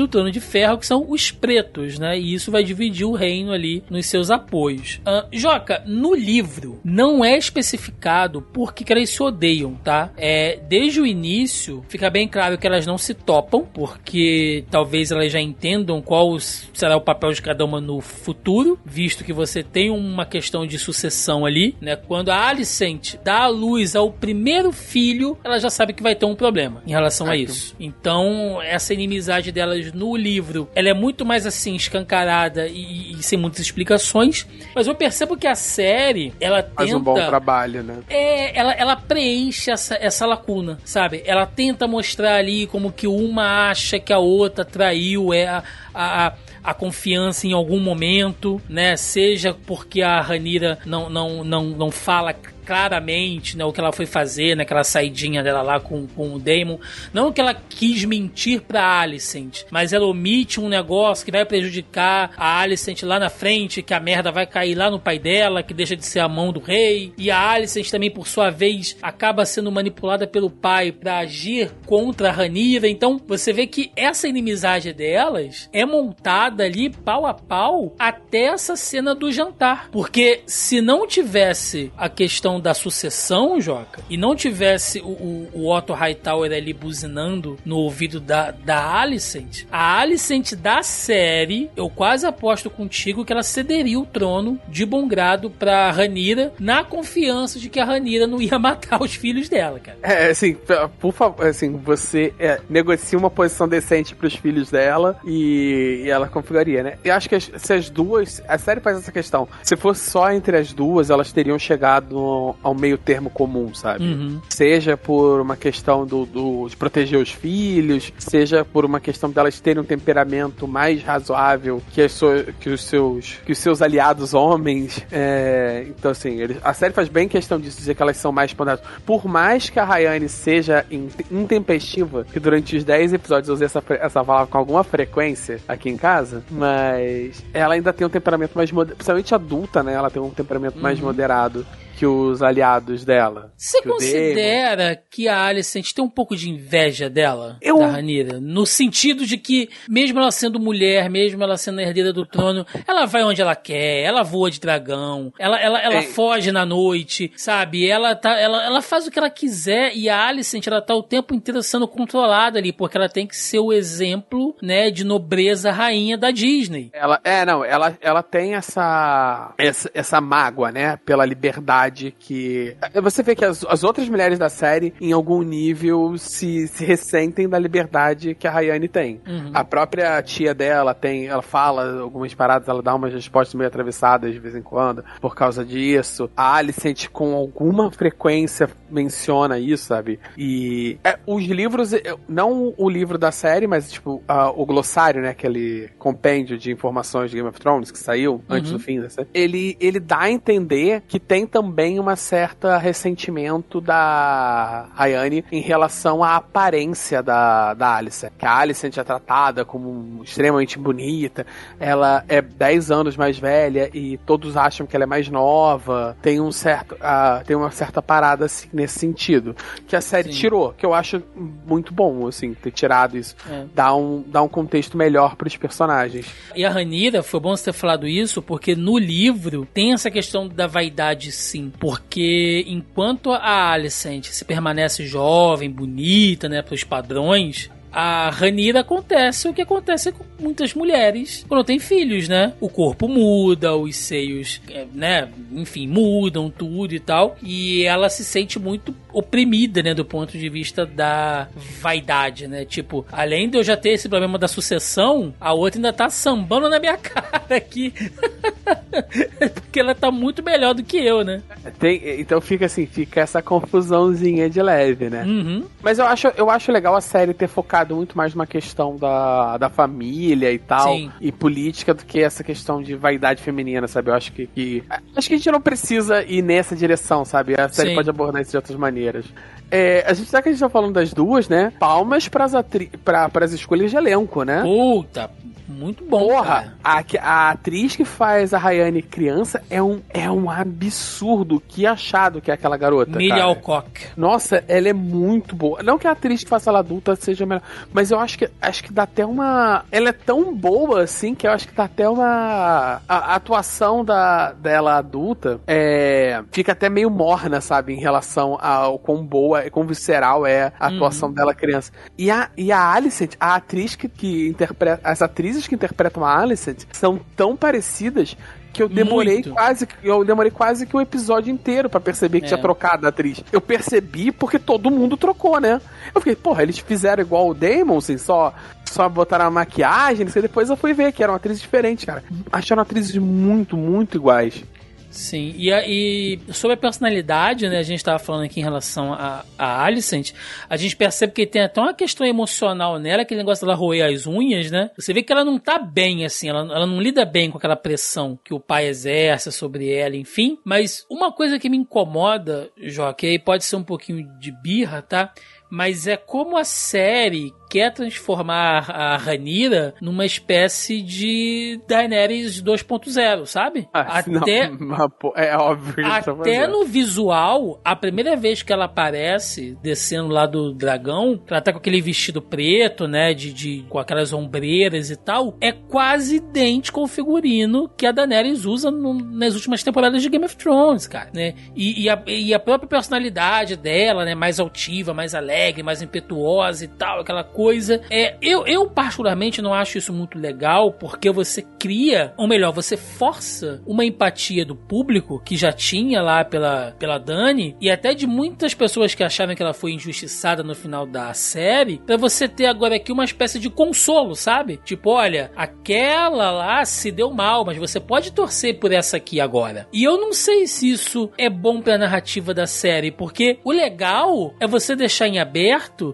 do Trono de Ferro, que são os pretos, né? E isso vai dividir o reino ali nos seus apoios. Ah, Joca, no livro não é especificado por que, que elas se odeiam, tá? É, desde o início fica bem claro que elas não se topam, porque talvez elas já entendam qual será o papel de cada uma no futuro, visto que você tem uma questão de sucessão ali, né? Quando a Alicent dá a luz ao primeiro filho, ela já sabe que vai ter um problema em relação a isso. Então, essa inimizade delas no livro, ela é muito mais assim, escancarada e, e sem muitas explicações. Mas eu percebo que a série, ela Faz tenta. um bom trabalho, né? É, ela, ela preenche essa, essa lacuna, sabe? Ela tenta mostrar ali como que uma acha que a outra traiu é a, a, a confiança em algum momento, né? Seja porque a Ranira não, não, não, não fala claramente né, o que ela foi fazer naquela saidinha dela lá com, com o Damon. Não que ela quis mentir pra Alicent, mas ela omite um negócio que vai prejudicar a Alicent lá na frente, que a merda vai cair lá no pai dela, que deixa de ser a mão do rei. E a Alicent também, por sua vez, acaba sendo manipulada pelo pai pra agir contra a Ranira. Então, você vê que essa inimizade delas é montada ali pau a pau até essa cena do jantar. Porque se não tivesse a questão da sucessão, Joca, e não tivesse o, o, Otto Hightower ali buzinando no ouvido da, da Alicent, a Alicent da série, eu quase aposto contigo que ela cederia o trono de bom grado pra Ranira, na confiança de que a Ranira não ia matar os filhos dela, cara. É, assim, p- por favor, assim, você é, negocia uma posição decente pros filhos dela e, e ela configuraria, né? Eu acho que as- se as duas. A série faz essa questão. Se fosse só entre as duas, elas teriam chegado ao, ao meio termo comum, sabe? Uhum. Seja por uma questão do, do- de proteger os filhos, seja por uma questão delas terem um temperamento mais razoável que, so- que os, seus, que os seus aliados homens. É, então, assim, eles- a série faz bem questão disso, dizer que elas são mais ponderadas. Por mais que a Rayane seja in- intempestiva, que durante os 10 episódios eu usei essa, essa palavra com alguma frequência aqui em casa, mas ela ainda tem um temperamento mais moderado, principalmente adulta, né? Ela tem um temperamento mais moderado que os aliados dela. Você considera que a Alicent tem um pouco de inveja dela, Eu- da Ranira? No sentido de que, mesmo ela sendo mulher, mesmo ela sendo herdeira do trono, ela vai onde ela quer, ela voa de dragão, ela, ela, ela É. foge na noite, sabe? Ela, tá, ela, ela faz o que ela quiser e a Alicent, ela tá o tempo inteiro sendo controlada ali, porque ela tem que ser o exemplo, né, de nobreza rainha da Disney. Ela, é, não, ela, ela tem essa, essa, essa mágoa, né, pela liberdade que... Você vê que as, as outras mulheres da série, em algum nível, se, se ressentem da liberdade que a Rayane tem. Uhum. A própria tia dela tem, ela fala algumas paradas, ela dá umas respostas meio atravessadas de vez em quando, por causa disso. A Alicent, com alguma frequência, menciona isso, sabe? E é, os livros, é, não o livro da série, mas tipo, a- o glossário, né? Aquele compêndio de informações de Game of Thrones que saiu antes Uhum. do fim da série. Ele, ele dá a entender que tem também uma certa ressentimento da Rayane em relação à aparência da, da Alicent. Que a Alicent é tratada como extremamente bonita, ela é 10 anos mais velha e todos acham que ela é mais nova. Tem um certo, ah, tem uma certa parada assim, nesse sentido. Que a série Sim. tirou, que eu acho muito bom, assim, ter tirado isso. É. Dá um, dá um contexto melhor pros personagens. E a Ranira, foi bom você ter falado isso, porque no livro tem essa questão da vaidade sim. Porque enquanto a Alicent se permanece jovem, bonita, né, pros padrões, a Ranira acontece o que acontece com muitas mulheres quando tem filhos, né? O corpo muda, os seios, é, né? Enfim, mudam tudo e tal. E ela se sente muito oprimida, né? Do ponto de vista da vaidade, né? Tipo, além de eu já ter esse problema da sucessão, a outra ainda tá sambando na minha cara aqui. Porque ela tá muito melhor do que eu, né? Tem, então fica assim, fica essa confusãozinha de leve, né? Uhum. Mas eu acho, eu acho legal a série ter focado muito mais numa questão da, da família e tal, Sim. e política, do que essa questão de vaidade feminina, sabe? Eu acho que, que- acho que a gente não precisa ir nessa direção, sabe? A série Sim. pode abordar isso de outras maneiras. É, a gente já que a gente tá falando das duas, né? Palmas pras, atri pra, pras escolhas de elenco, né? Puta, muito bom. Porra, a, a atriz que faz a Rayane criança é um, é um absurdo. Que achado que é aquela garota. Cara. Alcock. Nossa, ela é muito boa. Não que a atriz que faça ela adulta seja melhor, mas eu acho que acho que dá até uma. Ela é tão boa assim que eu acho que dá até uma. A, a atuação da, dela adulta é, fica até meio morna, sabe, em relação ao quão boa, quão visceral é a atuação dela criança. E a, e a Alicent, a atriz que, que interpreta. As atrizes que interpretam a Alicent são tão parecidas que eu demorei Muito. quase que eu demorei quase que o episódio inteiro pra perceber que É. tinha trocado a atriz. Eu percebi porque todo mundo trocou, né? Eu fiquei, porra, eles fizeram igual o Damon, assim, só só botaram a maquiagem, sei, depois eu fui ver que eram atrizes diferentes, cara. Acharam atrizes muito, muito iguais. Sim, e, e sobre a personalidade, né? A gente tava falando aqui em relação a, a Alicent, a gente percebe que tem até uma questão emocional nela, aquele negócio dela roer as unhas, né? Você vê que ela não tá bem, assim, ela, ela não lida bem com aquela pressão que o pai exerce sobre ela, enfim. Mas uma coisa que me incomoda, que aí pode ser um pouquinho de birra, tá? Mas é como a série quer transformar a Ranira numa espécie de Daenerys 2.0, sabe? Até, Ah, Não, mas, pô, é óbvio até fazendo. no visual, a primeira vez que ela aparece descendo lá do dragão, ela tá com aquele vestido preto, né? De, de- com aquelas ombreiras e tal, é quase idêntico ao figurino que a Daenerys usa no- nas últimas temporadas de Game of Thrones, cara, né? E, e a, e a própria personalidade dela, né? Mais altiva, mais alegre, mais impetuosa e tal, aquela coisa. É, eu, eu particularmente não acho isso muito legal, porque você cria, ou melhor, você força uma empatia do público que já tinha lá pela, pela Dani, e até de muitas pessoas que acharam que ela foi injustiçada no final da série, para você ter agora aqui uma espécie de consolo, sabe? Tipo, olha, aquela lá se deu mal, mas você pode torcer por essa aqui agora. E eu não sei se isso é bom pra narrativa da série, porque o legal é você deixar em aberto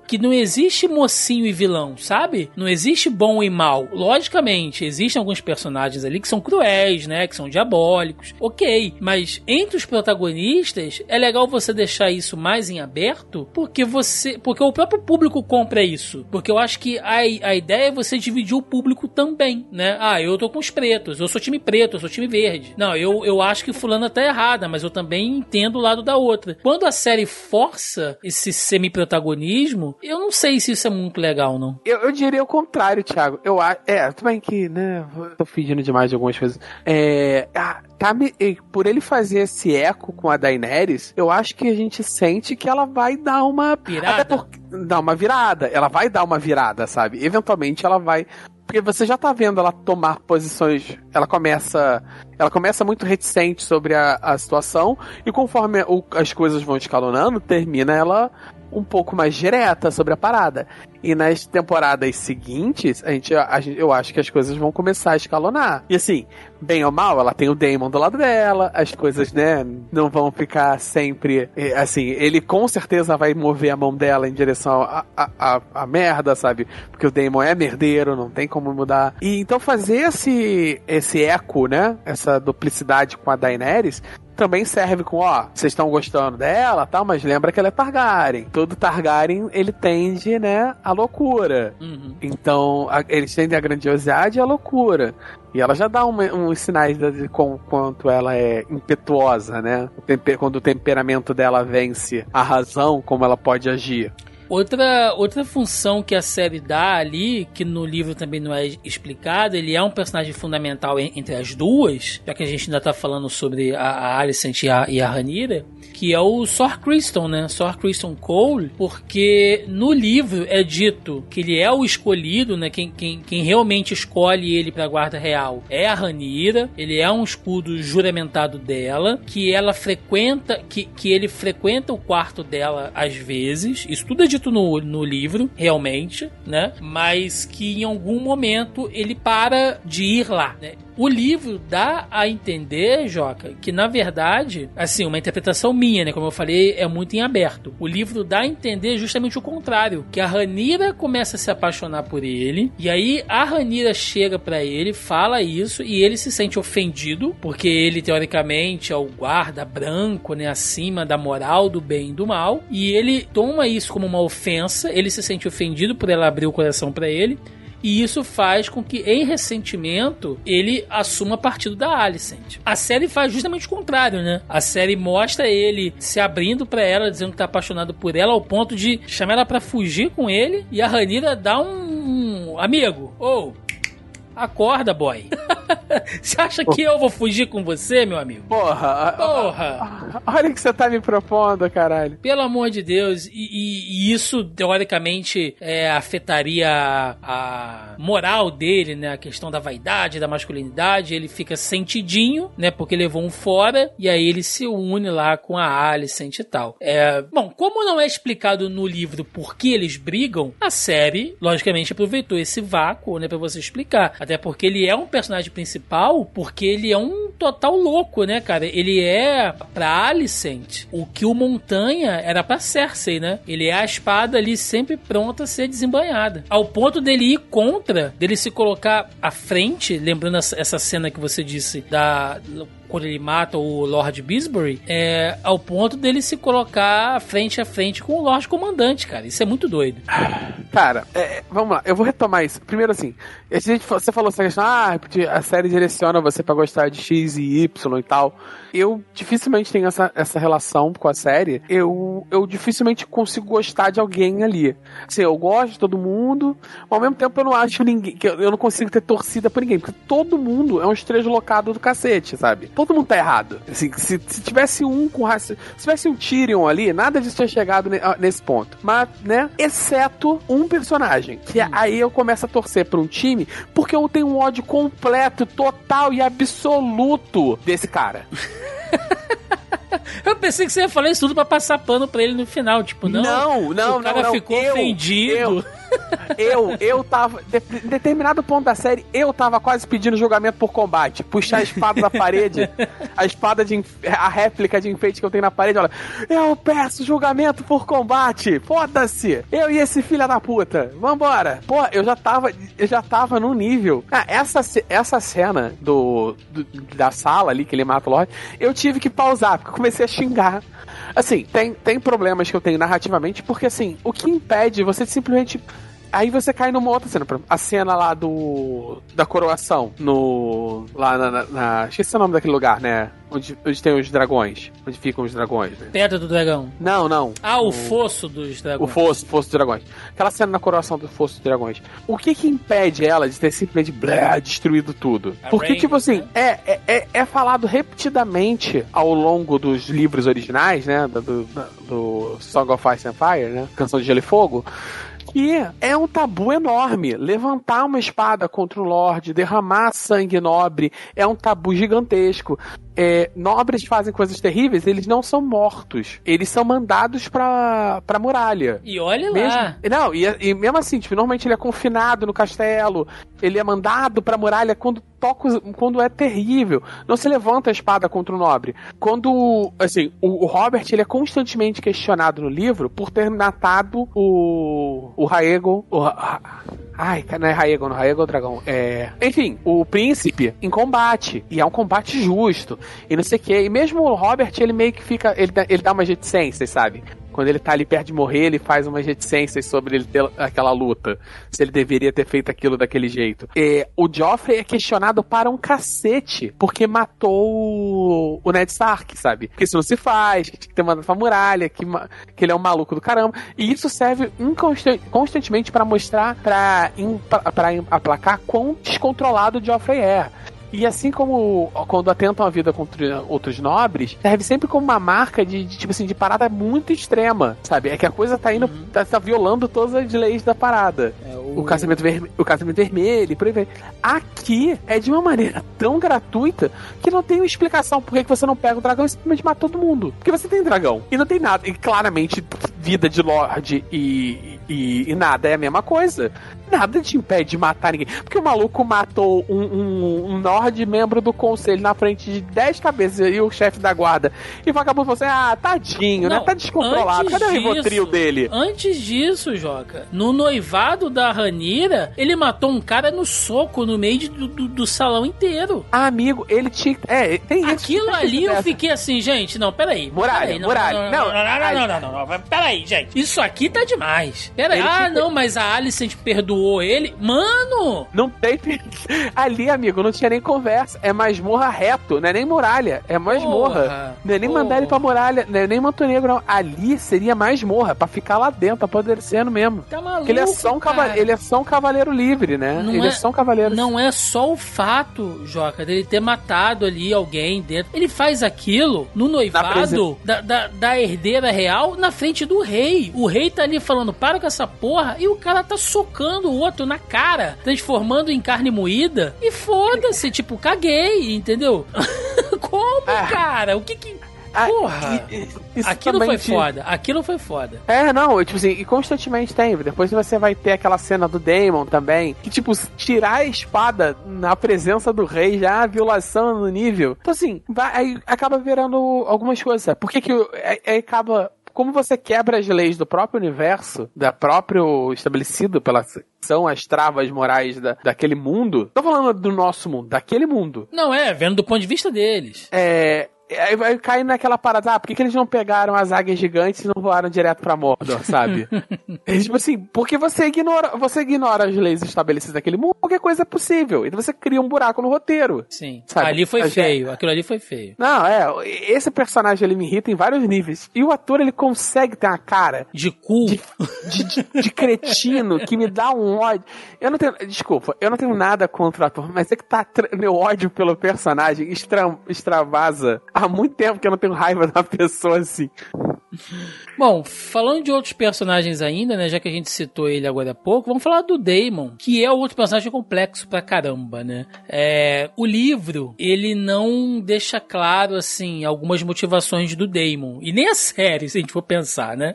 que não existe mocinho e vilão, sabe? Não existe bom e mal. Logicamente, existem alguns personagens ali que são cruéis, né? Que são diabólicos. Ok, mas entre os protagonistas é legal você deixar isso mais em aberto, porque você, porque o próprio público compra isso. Porque eu acho que a, a ideia é você dividir o público também, né? Ah, eu tô com os pretos, eu sou time preto, eu sou time verde. Não, eu, eu acho que fulana tá errada, mas eu também entendo o lado da outra. Quando a série força esse semi-protagonismo, eu não sei se isso é muito legal, não. Eu, eu diria o contrário, Thiago. Eu acho. É, tudo bem que, né? Tô fingindo demais de algumas coisas. É. Ah, tá me, por ele fazer esse eco com a Daenerys, eu acho que a gente sente que ela vai dar uma. Virada? Até porque, dar uma virada. Ela vai dar uma virada, sabe? Eventualmente ela vai. Porque você já tá vendo ela tomar posições. Ela começa. Ela começa muito reticente sobre a, a situação. E conforme o, as coisas vão escalonando, termina ela um pouco mais direta sobre a parada. E nas temporadas seguintes, a gente, a, eu acho que as coisas vão começar a escalonar. E assim, bem ou mal, ela tem o Damon do lado dela, as coisas, né, não vão ficar sempre. Assim, ele com certeza vai mover a mão dela em direção à a, a, a, merda, sabe? Porque o Damon é merdeiro, não tem como mudar. E então fazer esse, esse eco, né? Essa duplicidade com a Daenerys também serve com, ó, vocês estão gostando dela, tal, mas lembra que ela é Targaryen. Todo Targaryen, ele tende, né, a loucura. Uhum. Então, a, eles tendem a grandiosidade e a loucura. E ela já dá uma, uns sinais de com, quanto ela é impetuosa, né? O temper, quando o temperamento dela vence a razão, como ela pode agir. Outra, outra função que a série dá ali, que no livro também não é explicado, ele é um personagem fundamental entre as duas, já que a gente ainda tá falando sobre a, a Alicent e a, e a Ranira, que é o Sor Criston, né? Sor Criston Cole, porque no livro é dito que ele é o escolhido, né? Quem, quem, quem realmente escolhe ele pra guarda real é a Ranira, ele é um escudo juramentado dela, que ela frequenta, que, que ele frequenta o quarto dela às vezes, isso tudo é dito no, no livro, realmente, né? Mas que em algum momento ele para de ir lá, né? O livro dá a entender, Joca, que na verdade, assim, uma interpretação minha, né? Como eu falei, é muito em aberto. O livro dá a entender justamente o contrário, que a Ranira começa a se apaixonar por ele, e aí a Ranira chega para ele, fala isso, e ele se sente ofendido, porque ele teoricamente é o guarda branco, né, acima da moral, do bem e do mal, e ele toma isso como uma ofensa, ele se sente ofendido por ela abrir o coração para ele, e isso faz com que, em ressentimento, ele assuma partido da Alicent. A série faz justamente o contrário, né? A série mostra ele se abrindo para ela, dizendo que tá apaixonado por ela, ao ponto de chamar ela para fugir com ele, e a Ranira dá um, amigo, ou oh, Acorda, boy. você acha que eu vou fugir com você, meu amigo? Porra. Porra. Olha o que você tá me propondo, caralho. Pelo amor de Deus. E, e, e isso, teoricamente, é, afetaria a, a, moral dele, né? A questão da vaidade, da masculinidade. Ele fica sentidinho, né? Porque levou um fora. E aí ele se une lá com a Alicent e tal. É, bom, como não é explicado no livro por que eles brigam, a série, logicamente, aproveitou esse vácuo, né? Pra você explicar até porque ele é um personagem principal, porque ele é um total louco, né, cara? Ele é pra Alicent o que o Montanha era pra Cersei, né? Ele é a espada ali sempre pronta a ser desembanhada. Ao ponto dele ir contra, dele se colocar à frente, lembrando essa cena que você disse da quando ele mata o Lord Bisbury, é ao ponto dele se colocar frente a frente com o Lord Comandante, cara. Isso é muito doido. Cara, é, vamos lá, eu vou retomar isso. Primeiro assim, você falou essa questão, ah, a série direciona você para gostar de X e Y e tal eu dificilmente tenho essa, essa relação com a série. Eu, eu dificilmente consigo gostar de alguém ali. Assim, eu gosto de todo mundo, mas ao mesmo tempo eu não acho ninguém. que Eu não consigo ter torcida por ninguém, porque todo mundo é um estrelocado do cacete, sabe? Todo mundo tá errado. Assim, se, se tivesse um com raça. Se tivesse um Tyrion ali, nada disso tinha chegado nesse ponto. Mas, né? Exceto um um personagem. Que hum. aí eu começo a torcer pra um time porque eu tenho um ódio completo, total e absoluto desse cara. Eu pensei que você ia falar isso tudo pra passar pano pra ele no final, tipo, não. Não, não, o cara não, ficou eu, ofendido. Eu, eu, eu tava. Em determinado ponto da série, eu tava quase pedindo julgamento por combate. Puxar a espada da parede, a espada de. a réplica de enfeite que eu tenho na parede, olha. Eu peço julgamento por combate! Foda-se! Eu e esse filho da puta! Vambora! Pô, eu já tava. Eu já tava no nível. Ah, essa, essa cena do, do da sala ali que ele mata o Lorde, eu tive que pausar, porque eu comecei a xingar. Assim, tem, tem problemas que eu tenho narrativamente, porque assim, o que impede você simplesmente Aí você cai numa outra cena. A cena lá do. da coroação. No. Lá na. na, na esqueci o nome daquele lugar, né? Onde, onde tem os dragões. Onde ficam os dragões. Né? Pedra do dragão. Não, não. Ah, o, o fosso dos dragões. O fosso, fosso dos dragões. Aquela cena na coroação do fosso dos dragões. O que que impede ela de ter simplesmente blá, destruído tudo? Porque, Rain, tipo assim, né? é, é, é falado repetidamente ao longo dos livros originais, né? Do, do, do Song of Ice and Fire, né? Canção de Gelo e Fogo que é um tabu enorme. Levantar uma espada contra o Lorde, derramar sangue nobre, é um tabu gigantesco é, nobres fazem coisas terríveis, eles não são mortos. Eles são mandados pra, pra muralha. E olha mesmo, lá. Não, e, e, mesmo assim, tipo, normalmente ele é confinado no castelo, ele é mandado pra muralha quando toca, quando é terrível. Não se levanta a espada contra o nobre. Quando, assim, o, o Robert, ele é constantemente questionado no livro por ter matado o, o Raego, o, Ai, não é Raegon, não. Raegon é o dragão. É... Enfim, o príncipe em combate. E é um combate justo. E não sei o quê. E mesmo o Robert, ele meio que fica. Ele, ele dá uma reticência, sabe? quando ele tá ali perto de morrer, ele faz umas reticências sobre ele ter aquela luta. Se ele deveria ter feito aquilo daquele jeito. E o Joffrey é questionado para um cacete, porque matou o Ned Stark, sabe? Que isso não se faz, que tinha que ter mandado pra muralha, que, que ele é um maluco do caramba. E isso serve constantemente para mostrar, para aplacar quão descontrolado o Joffrey é. E assim como quando atentam a vida contra outros nobres, serve sempre como uma marca de, de tipo assim, de parada muito extrema, sabe? É que a coisa tá indo, uhum. tá, tá, violando todas as leis da parada. É, o... o... casamento vermelho, o casamento vermelho, por aí vai. Aqui é de uma maneira tão gratuita que não tem explicação por que você não pega o dragão e simplesmente mata todo mundo. Porque você tem dragão. E não tem nada. E claramente, vida de Lorde e, e, e nada é a mesma coisa nada te impede de matar ninguém. Porque o maluco matou um, um, um Nord membro do conselho na frente de 10 cabeças e o chefe da guarda. E o vagabundo falou assim: ah, tadinho, né? Não, né? Tá descontrolado. Cadê disso, o Rivotril dele? Antes disso, Joca, no noivado da Ranira, ele matou um cara no soco no meio de, do, do, salão inteiro. Ah, amigo, ele tinha. É, tem isso. Aquilo ali eu fiquei assim, gente, não, peraí. Muralha, peraí, não, muralha. Não, não, não, não, não, não, Peraí, gente. Isso aqui tá demais. Peraí. Ah, não, mas a Alicent perdoou perdoou ele. Mano! Não tem. Ali, amigo, não tinha nem conversa. É masmorra reto, não é nem muralha. É masmorra. Porra, não é nem porra. mandar ele pra muralha, não é nem manto negro, não. Ali seria masmorra, pra ficar lá dentro, apodrecendo mesmo. Tá maluco, ele é só um cavaleiro, ele é só um cavaleiro livre, né? Não ele é, é só um cavaleiro. Não é só o fato, Joca, dele ter matado ali alguém dentro. Ele faz aquilo no noivado da, da, da herdeira real na frente do rei. O rei tá ali falando, para com essa porra, e o cara tá socando o outro na cara, transformando em carne moída. E foda-se, tipo, caguei, entendeu? Como, ah. cara? O que que. Ah, Porra! Isso Aquilo foi te... foda. Aquilo foi foda. É, não, tipo assim, e constantemente tem. Depois você vai ter aquela cena do Damon também. Que, tipo, tirar a espada na presença do rei já é violação no nível. Então, assim, vai, aí acaba virando algumas coisas. Por que que aí acaba como você quebra as leis do próprio universo, da próprio estabelecido pela são as travas morais da, daquele mundo. Tô falando do nosso mundo, daquele mundo. Não, é, vendo do ponto de vista deles. É, Aí vai cair naquela parada, ah, por que, que eles não pegaram as águias gigantes e não voaram direto pra Mordor, sabe? é, tipo assim, porque você ignora, você ignora as leis estabelecidas daquele mundo, qualquer coisa é possível. Então você cria um buraco no roteiro. Sim. Sabe? Ali foi feio, aquilo ali foi feio. Não, é, esse personagem ele me irrita em vários níveis. E o ator ele consegue ter uma cara de cu, de, de, de, de cretino que me dá um ódio. Eu não tenho, desculpa, eu não tenho nada contra o ator, mas é que tá meu ódio pelo personagem extra, extravasa há muito tempo que eu não tenho raiva da pessoa assim. Bom, falando de outros personagens ainda, né? Já que a gente citou ele agora há pouco, vamos falar do Damon, que é outro personagem complexo pra caramba, né? É, o livro, ele não deixa claro, assim, algumas motivações do Damon. E nem a série, se a gente for pensar, né?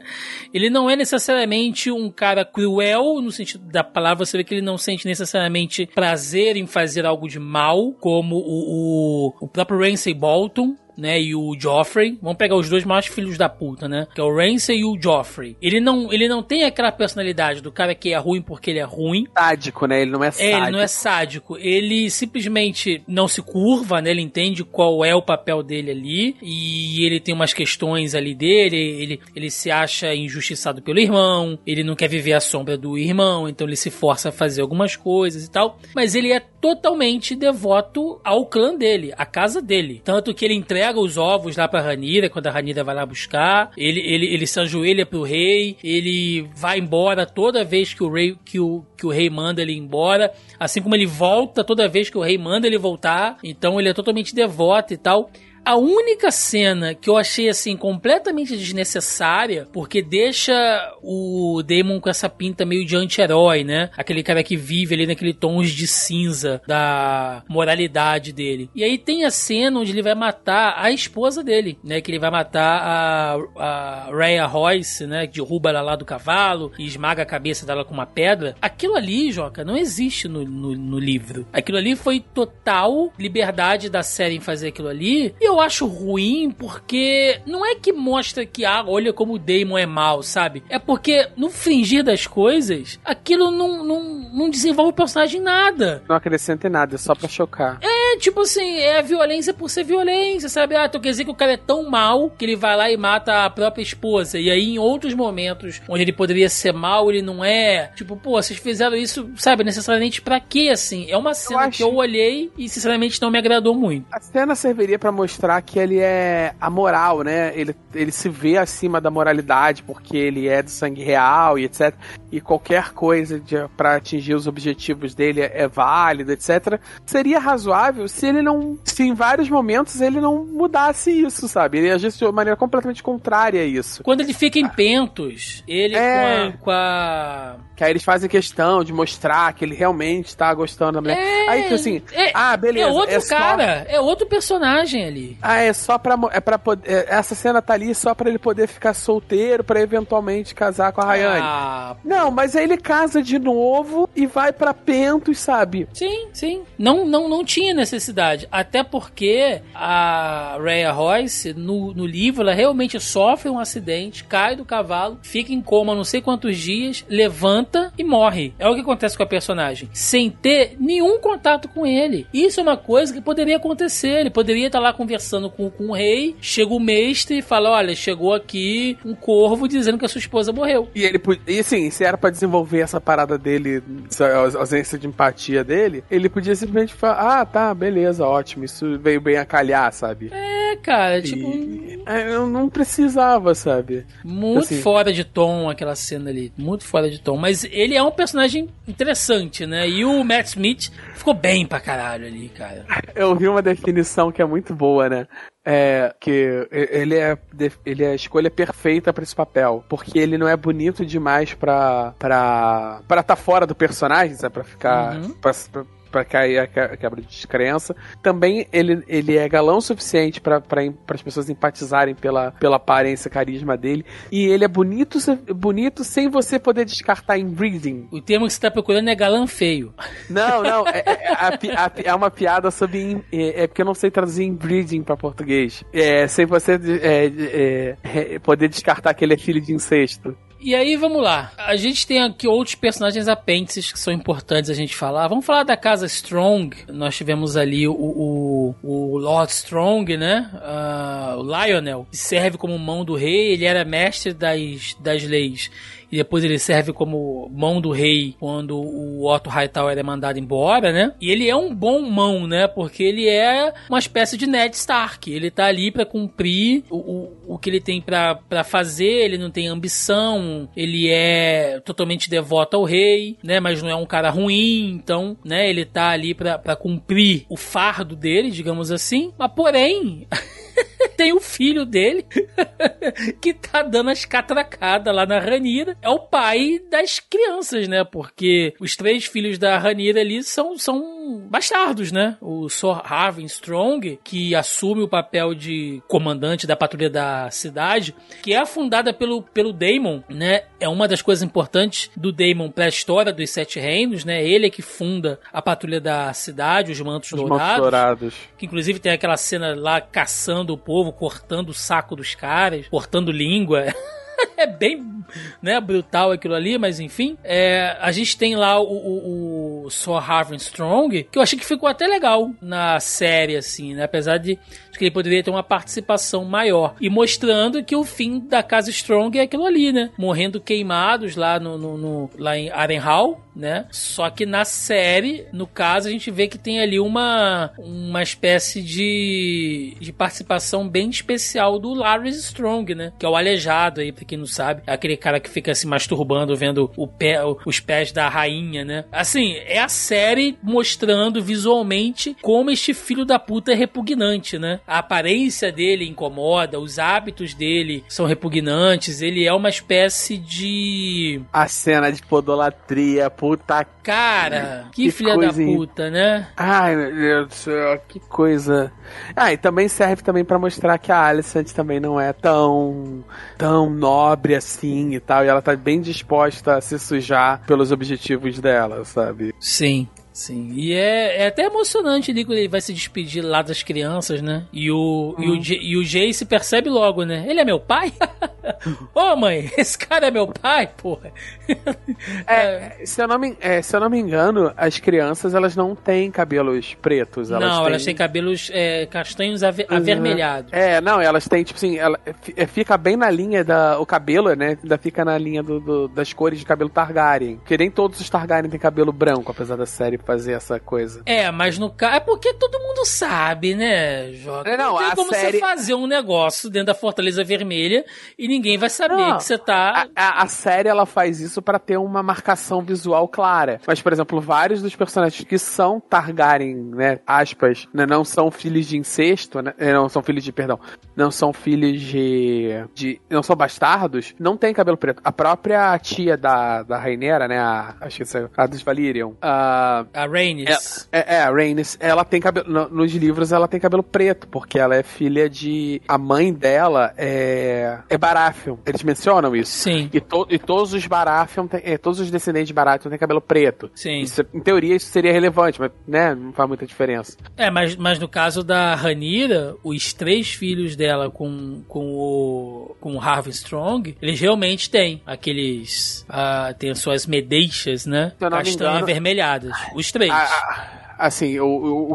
Ele não é necessariamente um cara cruel, no sentido da palavra, você vê que ele não sente necessariamente prazer em fazer algo de mal, como o, o, o próprio Ramsay Bolton, né, e o Joffrey. Vamos pegar os dois maiores filhos da puta, né? Que é o Ramsay e o Joffrey. Ele não, ele não tem aquela personalidade do cara que é ruim porque ele é ruim. Sádico, né? Ele não é sádico. É, ele não é sádico. Ele simplesmente não se curva, né? Ele entende qual é o papel dele ali. E ele tem umas questões ali dele. Ele, ele se acha injustiçado pelo irmão. Ele não quer viver à sombra do irmão. Então ele se força a fazer algumas coisas e tal. Mas ele é totalmente devoto ao clã dele, à casa dele. Tanto que ele entrega os ovos lá pra Ranira, quando a Ranira vai lá buscar. Ele, ele, ele se ajoelha pro rei, ele vai embora toda vez que o rei, que o, que o rei manda ele ir embora. Assim como ele volta toda vez que o rei manda ele voltar. Então ele é totalmente devoto e tal. A única cena que eu achei assim completamente desnecessária, porque deixa o Damon com essa pinta meio de anti-herói, né? Aquele cara que vive ali naquele tons de cinza da moralidade dele. E aí tem a cena onde ele vai matar a esposa dele, né? Que ele vai matar a, a Rhea Royce, né? Que derruba ela lá do cavalo e esmaga a cabeça dela com uma pedra. Aquilo ali, Joca, não existe no, no, no livro. Aquilo ali foi total liberdade da série em fazer aquilo ali. E eu acho ruim porque não é que mostra que, ah, olha como o Damon é mal, sabe? É porque no fingir das coisas, aquilo não, não, não desenvolve o personagem nada. Não acrescenta em nada, é só pra chocar. É, tipo assim, é violência por ser violência, sabe? Ah, então quer dizer que o cara é tão mal que ele vai lá e mata a própria esposa. E aí, em outros momentos onde ele poderia ser mal, ele não é. Tipo, pô, vocês fizeram isso, sabe, necessariamente pra quê, assim? É uma cena eu acho... que eu olhei e, sinceramente, não me agradou muito. A cena serviria para mostrar que ele é amoral, né? Ele, ele se vê acima da moralidade porque ele é do sangue real e etc. E qualquer coisa para atingir os objetivos dele é, é válido, etc. Seria razoável se ele não. Se em vários momentos ele não mudasse isso, sabe? Ele agisse de maneira completamente contrária a isso. Quando ele fica em pentos, ele é... com a, com a que aí eles fazem questão de mostrar que ele realmente tá gostando da mulher. É, aí, tipo assim, é, ah, beleza. É outro é cara, só... é outro personagem ali. Ah, é só pra. É pra poder, é, essa cena tá ali só pra ele poder ficar solteiro pra eventualmente casar com a Rayane. Ah, não, mas aí ele casa de novo e vai pra Pentos, sabe? Sim, sim. Não, não, não tinha necessidade. Até porque a Rhea Royce, no, no livro, ela realmente sofre um acidente, cai do cavalo, fica em coma não sei quantos dias, levanta e morre. É o que acontece com a personagem. Sem ter nenhum contato com ele. Isso é uma coisa que poderia acontecer. Ele poderia estar lá conversando com, com o rei, chega o mestre e fala: Olha, chegou aqui um corvo dizendo que a sua esposa morreu. E ele e assim, se era para desenvolver essa parada dele, a ausência de empatia dele, ele podia simplesmente falar: Ah, tá, beleza, ótimo, isso veio bem a calhar, sabe? É, cara, tipo. E... É, eu não precisava, sabe? Muito assim... fora de tom aquela cena ali. Muito fora de tom. Mas ele é um personagem interessante, né? E o Matt Smith ficou bem pra caralho ali, cara. Eu vi uma definição que é muito boa, né? É, que ele é, ele é a escolha perfeita para esse papel. Porque ele não é bonito demais pra pra, pra tá fora do personagem, sabe? Pra ficar. Uhum. Pra, pra, para cair a quebra de descrença. Também ele, ele é galão o suficiente para as pessoas empatizarem pela, pela aparência, carisma dele. E ele é bonito, bonito sem você poder descartar em breeding. O termo que você está procurando é galã feio. Não, não. É, é, é, é uma piada sobre. É, é, porque eu não sei traduzir em breeding para português. É, sem você é, é, poder descartar que ele é filho de incesto. E aí, vamos lá. A gente tem aqui outros personagens apêndices que são importantes a gente falar. Vamos falar da casa Strong. Nós tivemos ali o, o, o Lord Strong, né? Uh, o Lionel, que serve como mão do rei. Ele era mestre das, das leis e depois ele serve como mão do rei quando o Otto Hightower é mandado embora, né? E ele é um bom mão, né? Porque ele é uma espécie de Ned Stark. Ele tá ali para cumprir o, o, o que ele tem para fazer, ele não tem ambição, ele é totalmente devoto ao rei, né? Mas não é um cara ruim, então, né? Ele tá ali para cumprir o fardo dele, digamos assim. Mas porém. tem o filho dele que tá dando as catracadas lá na Ranira. É o pai das crianças, né? Porque os três filhos da Ranira ali são, são bastardos, né? O Sor Harvin Strong, que assume o papel de comandante da patrulha da cidade, que é fundada pelo, pelo Daemon, né? É uma das coisas importantes do Daemon pra história dos Sete Reinos, né? Ele é que funda a patrulha da cidade, os Mantos, Os dourados, mantos dourados. Que inclusive tem aquela cena lá caçando o povo, cortando o saco dos caras, cortando língua. É bem né, brutal aquilo ali, mas enfim. É, a gente tem lá o, o, o Sor Harvin Strong, que eu achei que ficou até legal na série, assim, né? Apesar de, de que ele poderia ter uma participação maior. E mostrando que o fim da casa Strong é aquilo ali, né? Morrendo queimados lá, no, no, no lá em Arenhal, né? Só que na série, no caso, a gente vê que tem ali uma, uma espécie de, de participação bem especial do Larry Strong, né? Que é o aleijado aí, quem não sabe. Aquele cara que fica se masturbando vendo o pé, os pés da rainha, né? Assim, é a série mostrando visualmente como este filho da puta é repugnante, né? A aparência dele incomoda, os hábitos dele são repugnantes, ele é uma espécie de. A cena de podolatria, puta. Cara, que, Que filha da puta, né? Ai, meu Deus do céu, que coisa. Ah, e também serve também pra mostrar que a Alicent também não é tão tão nobre assim e tal, e ela tá bem disposta a se sujar pelos objetivos dela, sabe? Sim. Sim, e é, é até emocionante ali quando ele vai se despedir lá das crianças, né? E o, e, o, J- e o Jay se percebe logo, né? Ele é meu pai? Ô mãe, esse cara é meu pai, porra. É, se eu não me, é, se eu não me engano, as crianças elas não têm cabelos pretos, elas Não, têm... elas têm cabelos é, castanhos ave- avermelhados. É, não, elas têm, tipo assim, ela é, fica bem na linha da. O cabelo, né? Ainda fica na linha do, do- das cores de cabelo Targaryen. Porque nem todos os Targaryen têm cabelo branco, apesar da série fazer essa coisa. É, mas no caso. É porque todo mundo sabe, né, Jota? É, não, tem a como série- você fazer um negócio dentro da Fortaleza Vermelha e ninguém vai saber Não, que você tá. A, a- a série ela faz isso pra ter uma marcação visual clara. Mas, por exemplo, vários dos personagens que são Targaryen, né, aspas, né, não são filhos de incesto, né, eh, não são filhos de, perdão, não são filhos de, de não são bastardos, não tem cabelo preto. A própria tia da, da Rainera, né, a, acho que é a dos Valyrian, a A Rhaenys. é, é, a Rhaenys, ela tem cabelo. no- nos livros ela tem cabelo preto, porque ela é filha de. A mãe dela é. É Baratheon. Eles mencionam isso. Sim, E, to- e todos os Baratheon, têm- é, todos os descendentes de Baratheon têm cabelo preto. sim. Isso, em teoria isso seria relevante, mas né, não faz muita diferença. É, mas, mas no caso da Ranira, os três filhos dela com, com o com o Harvey Strong, eles realmente têm aqueles. ah, tem as suas medeixas, né? Castanho engano- avermelhadas. Os três. A- a- assim, o,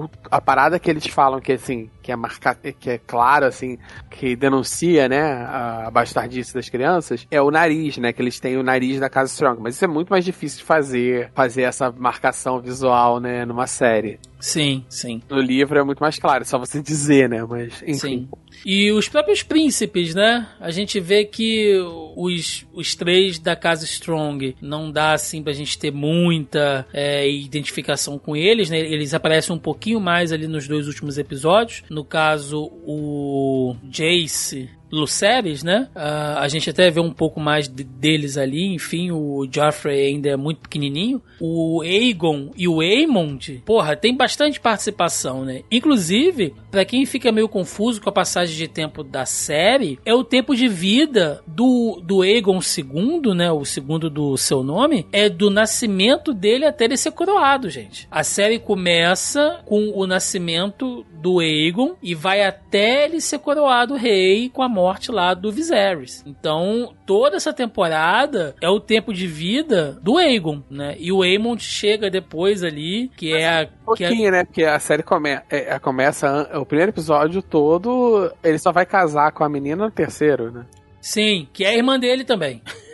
o- a parada que eles falam que assim, que é marcado, que é claro assim, que denuncia, né, a bastardice das crianças, é o nariz, né, que eles têm o nariz da casa Strong, mas isso é muito mais difícil de fazer, fazer essa marcação visual, né, numa série. Sim, sim. No livro é muito mais claro, é só você dizer, né, mas enfim. Sim. E os próprios príncipes, né? A gente vê que os, os três da casa Strong não dá assim pra gente ter muita é, identificação com eles, né? Eles aparecem um pouquinho mais ali nos dois últimos episódios. No caso, o Jace. Lucerys, né? Ah, a gente até vê um pouco mais de- deles ali. Enfim, o Joffrey ainda é muito pequenininho. O Aegon e o Aemond, porra, tem bastante participação, né? Inclusive, pra quem fica meio confuso com a passagem de tempo da série, é o tempo de vida do, do Aegon II, né? O segundo do seu nome, é do nascimento dele até ele ser coroado, gente. A série começa com o nascimento do Aegon e vai até ele ser coroado rei com a morte lá do Viserys. Então, toda essa temporada é o tempo de vida do Aegon, né? E o Aemond chega depois ali, que é a... Um Que é pouquinho, né? Porque a série come, é, começa. O primeiro episódio todo. Ele só vai casar com a menina no terceiro, né? sim, que é a irmã dele também.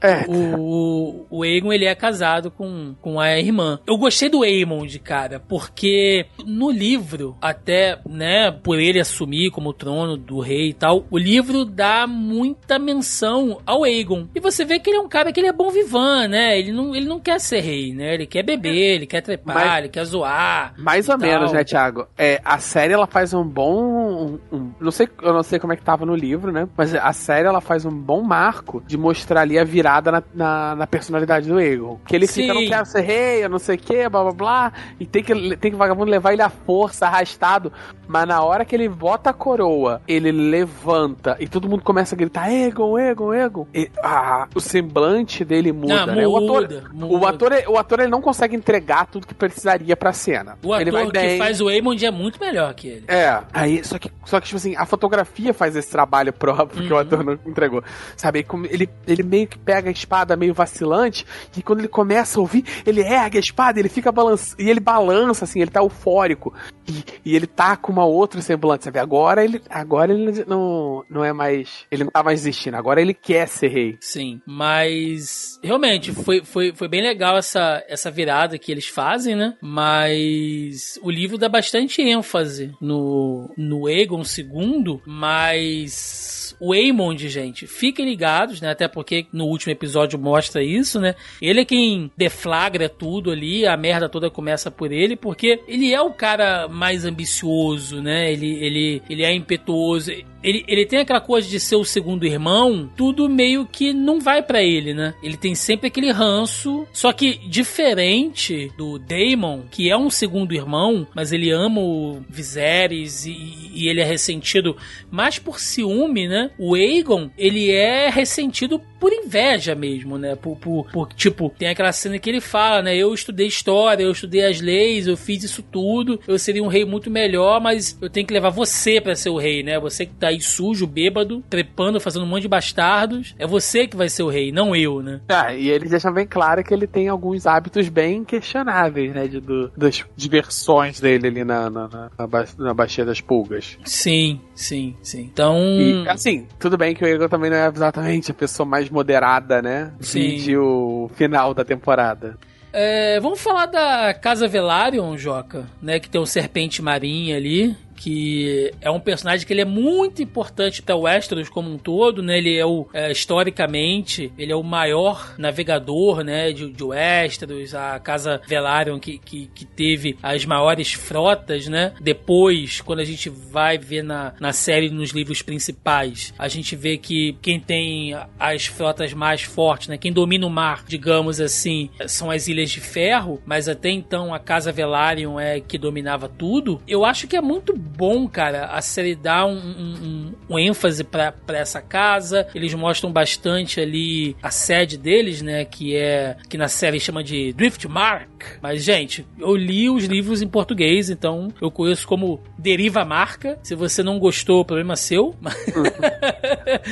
é. o, o Aegon, ele é casado com, com a irmã. Eu gostei do Aemond, cara, porque no livro, até, né, por ele assumir como trono do rei e tal, o livro dá muita menção ao Aegon. E você vê que ele é um cara que ele é bom vivan, né? Ele não, ele não quer ser rei, né? Ele quer beber, ele quer trepar, Mas, ele quer zoar. Mais ou tal. menos, né, Thiago? É, a série, ela faz um bom... Um, um, não sei, eu não sei como é que tava no livro, né? Mas a série, ela faz um bom marco de mostrar ali a virada na, na, na personalidade do Aegon. Que ele Sim. fica, não quero ser rei, eu não sei o que, blá blá blá. E tem que, tem que vagabundo levar ele à força, arrastado. Mas na hora que ele bota a coroa, ele levanta e todo mundo começa a gritar: Egon, Egon, Egon. E, ah, o semblante dele muda, não, né? Muda, o ator, muda. O ator, o ator ele não consegue entregar tudo que precisaria pra cena. O ele ator que faz o Eamon é muito melhor que ele. É, aí, só que, só que, tipo assim, a fotografia faz esse trabalho próprio uhum. que o ator não entregou. Sabe? Ele, ele meio que pega a espada meio vacilante e quando ele começa a ouvir, ele ergue a espada, ele fica balançando, e ele balança, assim, ele tá eufórico. E, e ele tá com uma outra semblante, sabe? Agora ele, agora ele não, não é mais. Ele não tá mais existindo, agora ele quer ser rei. Sim, mas realmente foi, foi, foi bem legal essa, essa virada que eles fazem, né? Mas o livro dá bastante ênfase no, no Egon II, mas o Aemond, gente, fiquem ligados, né? Até porque no último episódio mostra isso, né? Ele é quem deflagra tudo ali, a merda toda começa por ele, porque ele é o cara mais ambicioso, né? Ele, ele, ele é impetuoso. Ele, ele tem aquela coisa de ser o segundo irmão, tudo meio que não vai para ele, né? Ele tem sempre aquele ranço, só que diferente do Daemon, que é um segundo irmão, mas ele ama o Viserys e, e ele é ressentido mais por ciúme, né? O Aegon, ele é ressentido por inveja mesmo, né? Por, por, por, tipo, tem aquela cena que ele fala, né? Eu estudei história, eu estudei as leis, eu fiz isso tudo, eu seria um rei muito melhor, mas eu tenho que levar você para ser o rei, né? Você que tá aí sujo, bêbado, trepando, fazendo um monte de bastardos, é você que vai ser o rei, não eu, né? Ah, e ele deixa bem claro que ele tem alguns hábitos bem questionáveis, né? De, do, das diversões dele ali na, na, na, na, ba na Baixia das Pulgas. Sim, sim, sim. Então. E, assim, tudo bem que o Egon também não é exatamente a pessoa mais moderada, né? Sim. De o final da temporada. É, vamos falar da Casa Velaryon, Joca, né? Que tem o Serpente Marinha ali que é um personagem que ele é muito importante para Westeros como um todo, né? Ele é o é, historicamente ele é o maior navegador, né, de, de Westeros, a casa Velaryon que, que, que, teve as maiores frotas, né? Depois, quando a gente vai ver na, na série nos livros principais, a gente vê que quem tem as frotas mais fortes, né, quem domina o mar, digamos assim, são as Ilhas de Ferro, mas até então a casa Velaryon é que dominava tudo. Eu acho que é muito bom, cara. A série dá um, um, um ênfase para essa casa. Eles mostram bastante ali a sede deles, né? Que é que na série chama de Driftmark. Mas, gente, eu li os livros em português, então eu conheço como Deriva Marca. Se você não gostou, problema é seu. Mas,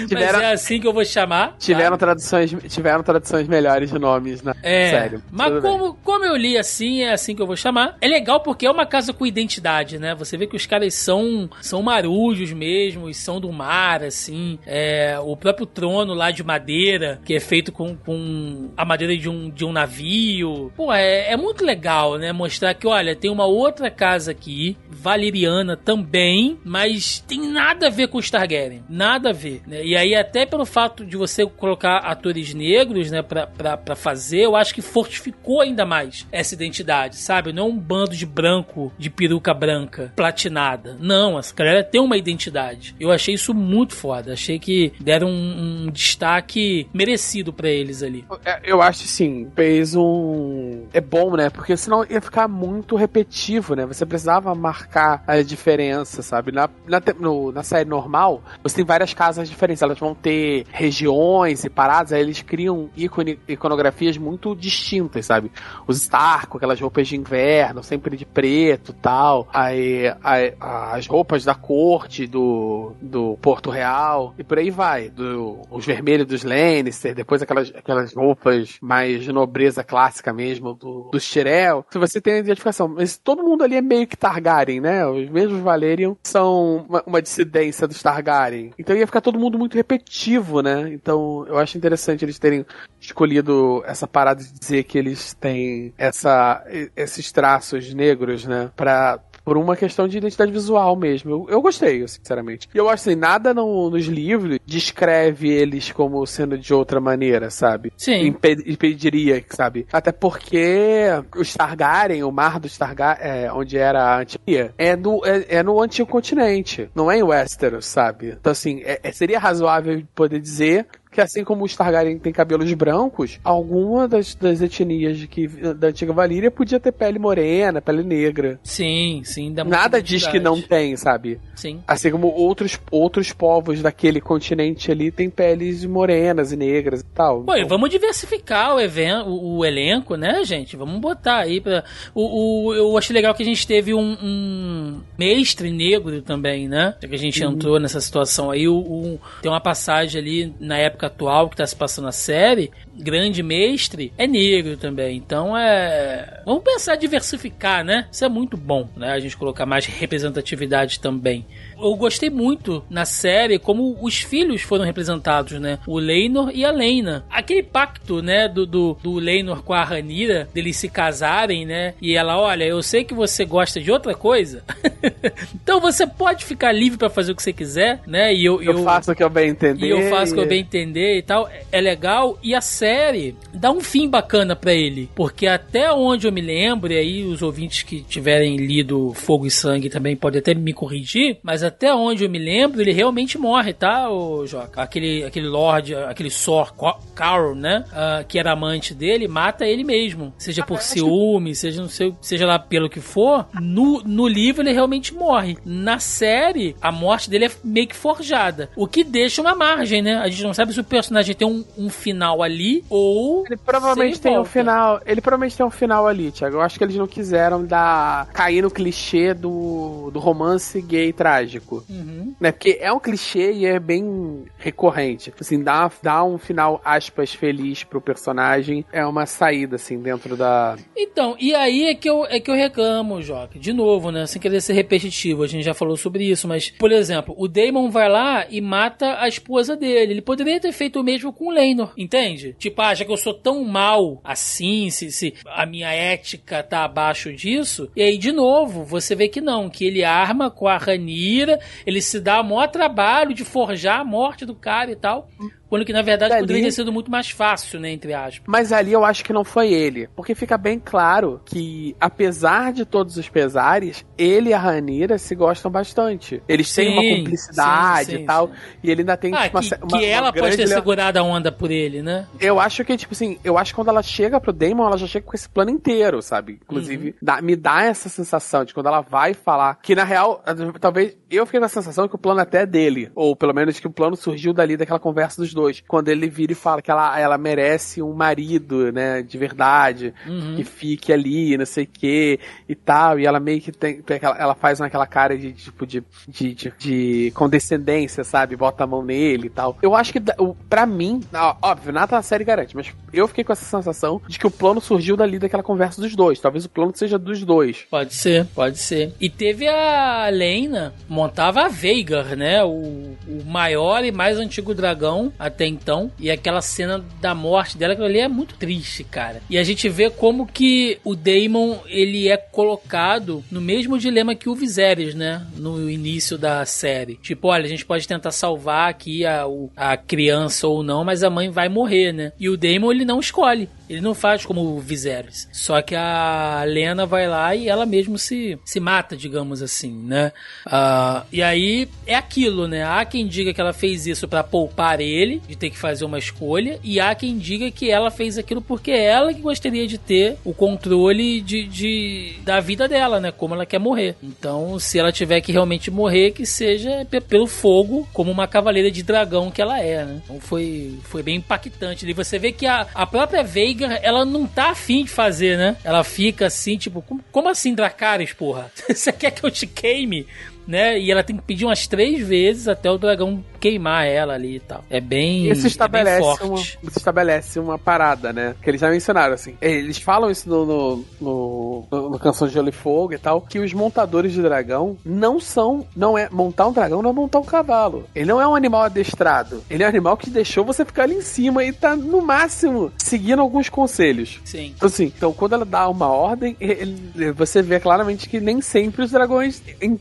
tiveram, mas é assim que eu vou chamar. Tiveram, tá? traduções, tiveram traduções melhores de nomes na é, série. Mas como, como eu li assim, é assim que eu vou chamar. É legal porque é uma casa com identidade, né? Você vê que os caras são, são marujos mesmo, são do mar, assim. É, o próprio trono lá de madeira, que é feito com, com a madeira de um, de um navio. Pô, é, é muito legal, né? Mostrar que, olha, tem uma outra casa aqui, valeriana também, mas tem nada a ver com os Targaryen. Nada a ver. Né? E aí, até pelo fato de você colocar atores negros, né, pra, pra, pra fazer, eu acho que fortificou ainda mais essa identidade, sabe? Não é um bando de branco, de peruca branca, platinada. Não, essa galera tem uma identidade. Eu achei isso muito foda. Achei que deram um, um destaque merecido para eles ali. É, eu acho sim, fez um. É bom, né? Porque senão ia ficar muito repetitivo, né? Você precisava marcar a diferença, sabe? Na, na, no, na série normal, você tem várias casas diferentes. Elas vão ter regiões e paradas, aí eles criam ícone, iconografias muito distintas, sabe? Os Stark aquelas roupas de inverno, sempre de preto tal. Aí, aí as roupas da corte do, do Porto Real e por aí vai. Do, os vermelhos dos Lannister, depois aquelas, aquelas roupas mais de nobreza clássica mesmo do, dos Tyrell. Se você tem a identificação, mas todo mundo ali é meio que Targaryen, né? Os mesmos Valerian são uma, uma dissidência dos Targaryen. Então ia ficar todo mundo muito repetitivo, né? Então eu acho interessante eles terem escolhido essa parada de dizer que eles têm essa, esses traços negros, né? Pra, por uma questão de identidade visual mesmo. Eu, eu gostei, sinceramente. E eu acho assim, nada no, nos livros descreve eles como sendo de outra maneira, sabe? Sim. Impe- impediria, sabe? Até porque os Targaryen, o mar dos Targaryen, é, onde era a Antiga, é no, é, é no antigo continente, não é em Westeros, sabe? Então, assim, é- é- seria razoável poder dizer que assim como os Targaryen têm cabelos brancos, alguma das, das etnias que, da antiga Valíria podia ter pele morena, pele negra. Sim, sim. dá Nada diz que não tem, sabe? Sim. Assim como outros, outros povos daquele continente ali têm peles morenas e negras e tal. Pô, Então, vamos diversificar o, evento, o, o elenco, né, gente? Vamos botar aí pra. O, o- eu achei legal que a gente teve um, um mestre negro também, né? Já que a gente entrou nessa situação aí. O, o- tem uma passagem ali na época atual que tá se passando a série. Grande mestre é negro também. Então é. Vamos pensar em diversificar, né? Isso é muito bom, né? A gente colocar mais representatividade também. Eu gostei muito na série como os filhos foram representados, né? O Leinor e a Lena. Aquele pacto, né, do, do, do Leinor com a Ranira, deles se casarem, né? E ela, olha, eu sei que você gosta de outra coisa, então você pode ficar livre pra fazer o que você quiser, né? E eu, eu, faço o que eu bem entender. e eu faço o que eu bem entender e tal. É legal. E a série dá um fim bacana pra ele. Porque até onde eu me lembro, e aí os ouvintes que tiverem lido Fogo e Sangue também podem até me corrigir, mas até onde eu me lembro, ele realmente morre, tá, ô Joca? Aquele, aquele Lorde, aquele Sor Carl, né? ah, que era amante dele, mata ele mesmo. Seja por ciúme, seja, não sei, seja lá pelo que for. No, no livro ele realmente morre. Na série, a morte dele é meio que forjada. O que deixa uma margem, né? A gente não sabe se o personagem tem um, um final ali ou. Ele provavelmente tem um volta. final. Ele provavelmente tem um final ali, Thiago. Eu acho que eles não quiseram dar. cair no clichê do, do romance gay trágico. Uhum. Né? Porque é um clichê e é bem recorrente. Assim, dar, dar um final, aspas, feliz pro personagem é uma saída, assim, dentro da. Então, e aí é que eu, é que eu reclamo, Joca. De novo, né? Sem querer ser repetitivo, a gente já falou sobre isso, mas, por exemplo, o Damon vai lá e mata a esposa dele. Ele poderia ter feito o mesmo com o Leinor, entende? Tipo, ah, já que eu sou tão mal assim, se, se a minha ética tá abaixo disso, e aí, de novo, você vê que não, que ele arma com a Ranira, ele se dá o maior trabalho de forjar a morte do cara e tal. Quando que, na verdade, Ali- poderia ter sido muito mais fácil, né? Entre aspas. Mas ali eu acho que não foi ele. Porque fica bem claro que, apesar de todos os pesares, ele e a Ranira se gostam bastante. Eles têm Sim, uma cumplicidade sim, sim, e tal. E ele ainda tem Ah, tipo, uma, que, uma- que uma ela pode grande ter le- segurado a onda por ele, né? Eu acho que, tipo assim, eu acho que quando ela chega pro Damon, ela já chega com esse plano inteiro, sabe? Inclusive, Uhum. dá- me dá essa sensação de quando ela vai falar. Que na real, talvez eu fiquei com a sensação que o plano até é dele. Ou pelo menos que o plano surgiu dali daquela conversa dos dois. Quando ele vira e fala que ela, ela merece um marido, né? De verdade. Uhum. Que fique ali, não sei o que e tal. E ela meio que tem. tem aquela- ela faz naquela cara de tipo de, de, de, de condescendência, sabe? Bota a mão nele e tal. Eu acho que, pra mim, óbvio, nada na série garante, mas eu fiquei com essa sensação de que o plano surgiu dali daquela conversa dos dois. Talvez o plano seja dos dois. Pode ser, pode ser. E teve a Lena, montava a Veigar, né? O, o maior e mais antigo dragão até então. E aquela cena da morte dela, aquilo ali é muito triste, cara. E a gente vê como que o Daemon, ele é colocado no mesmo dilema que o Viserys, né? No início da série. Tipo, olha, a gente pode tentar salvar aqui a, a criança ou não, mas a mãe vai morrer, né? E o Daemon, ele não escolhe. Ele não faz como o Viserys. Só que a Lena vai lá e ela mesmo se, se mata, digamos assim, né? Ah, e aí é aquilo, né? Há quem diga que ela fez isso pra poupar ele, de ter que fazer uma escolha, e há quem diga que ela fez aquilo porque é ela que gostaria de ter o controle de, de- da vida dela, né? Como ela quer morrer. Então, se ela tiver que realmente morrer, que seja pe- pelo fogo, como uma cavaleira de dragão que ela é, né? Então foi, foi bem impactante. E você vê que a, a própria Veiga, ela não tá afim de fazer, né? Ela fica assim, tipo, como, como assim, Dracarys, porra? Você quer que eu te queime? Né? E ela tem que pedir umas três vezes até o dragão queimar ela ali e tal. É bem. Isso estabelece, é bem uma, forte. isso estabelece uma parada, né? Que eles já mencionaram, assim. Eles falam isso no, no, no, no- no Canção de Gelo e Fogo e tal, que os montadores de dragão não são. Não é. Montar um dragão não é montar um cavalo. Ele não é um animal adestrado. Ele é um animal que deixou você ficar ali em cima e tá, no máximo, seguindo alguns conselhos. Sim. Então, assim, então quando ela dá uma ordem, ele- você vê claramente que nem sempre os dragões ent-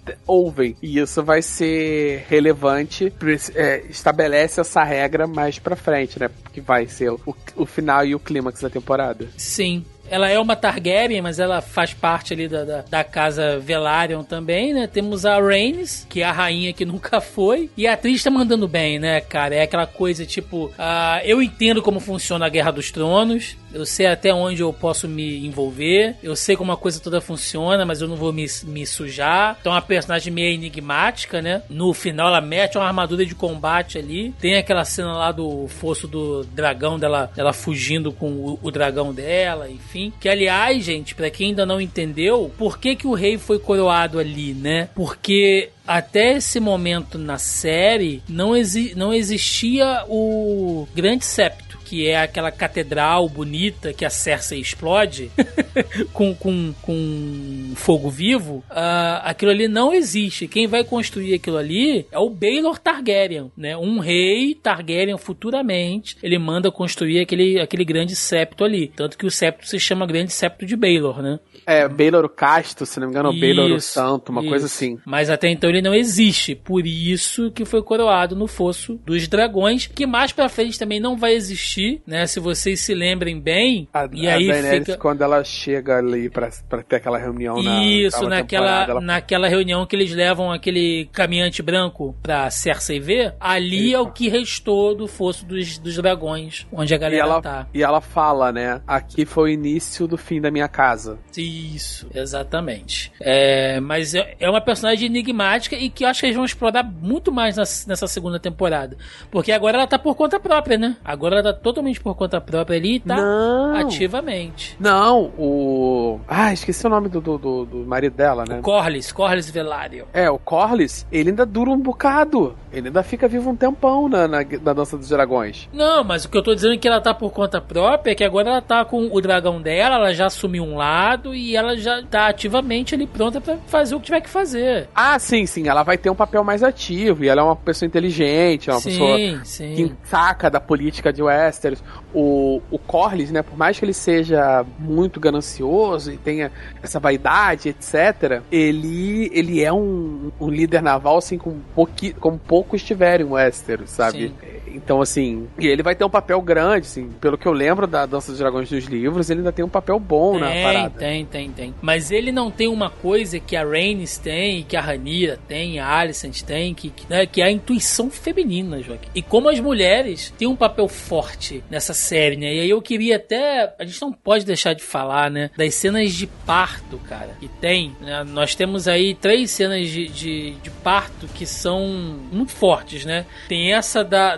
ouvem. E isso vai ser relevante, é, estabelece essa regra mais pra frente, né? Que vai ser o, o final e o clímax da temporada. Sim. Ela é uma Targaryen, mas ela faz parte ali da, da, da casa Velaryon também, né? Temos a Rhaenys, que é a rainha que nunca foi. E a atriz tá mandando bem, né, cara? É aquela coisa tipo... ah, eu entendo como funciona a Guerra dos Tronos. Eu sei até onde eu posso me envolver. Eu sei como a coisa toda funciona, mas eu não vou me, me sujar. Então é uma personagem meio enigmática, né? No final ela mete uma armadura de combate ali. Tem aquela cena lá do fosso do dragão dela, dela fugindo com o, o dragão dela, enfim. Que aliás, gente, pra quem ainda não entendeu, por que que o rei foi coroado ali, né? Porque até esse momento na série não, exi não existia o grande septo que é aquela catedral bonita que a Cersei explode com, com, com fogo vivo, ah, aquilo ali não existe. Quem vai construir aquilo ali é o Baelor Targaryen, né? Um rei Targaryen futuramente, ele manda construir aquele, aquele grande septo ali. Tanto que o septo se chama Grande Septo de Baelor, né? É, Baylor o Casto, se não me engano, ou Baylor o Isso, Santo, uma isso. coisa assim. Mas até então ele não existe. Por isso que foi coroado no fosso dos dragões, que mais pra frente também não vai existir, né? Se vocês se lembrem bem. A, e a aí Daenerys, fica quando ela chega ali pra, pra ter aquela reunião na isso, naquela, ela naquela reunião que eles levam aquele caminhante branco pra Cersei ver, ali é o que restou do fosso dos, dos dragões, onde a E galera ela, tá. e ela fala, né? Aqui foi o início do fim da minha casa. Isso, exatamente. É, mas é, é uma personagem enigmática e que eu acho que eles vão explorar muito mais nas- nessa segunda temporada. Porque agora ela tá por conta própria, né? Agora ela tá totalmente por conta própria ali e tá Não. ativamente. Não, o. Ah, esqueci o nome do, do, do- do marido dela, né? Corlys, Corlys Velaryon. É, o Corlys, ele ainda dura um bocado. Ele ainda fica vivo um tempão na, na, na Dança dos Dragões. Não, mas o que eu tô dizendo é que ela tá por conta própria, é que agora ela tá com o dragão dela, ela já assumiu um lado e ela já tá ativamente ali pronta pra fazer o que tiver que fazer. Ah, sim, sim, ela vai ter um papel mais ativo. E ela é uma pessoa inteligente, é uma pessoa sim, sim. que saca da política de O, o Corlys, né, por mais que ele seja muito ganancioso e tenha essa vaidade, etc., ele, ele é um, um líder naval, assim, com pouqui, como poucos tiveram em Westeros, sabe? Sim. Então, assim, e ele vai ter um papel grande, assim, pelo que eu lembro da Dança dos Dragões dos livros, ele ainda tem um papel bom na Tem, parada. tem, tem, tem. Mas ele não tem uma coisa que a Rhaenys tem, que a Rhaenyra tem, a Alicent tem, que, que, né, que é a intuição feminina, Joaquim. E como as mulheres têm um papel forte nessa série, né? E aí eu queria até... A gente não pode deixar de falar, né? Das cenas de parto, cara, que tem. né? Nós temos aí três cenas de, de, de parto que são muito fortes, né? Tem essa da, da,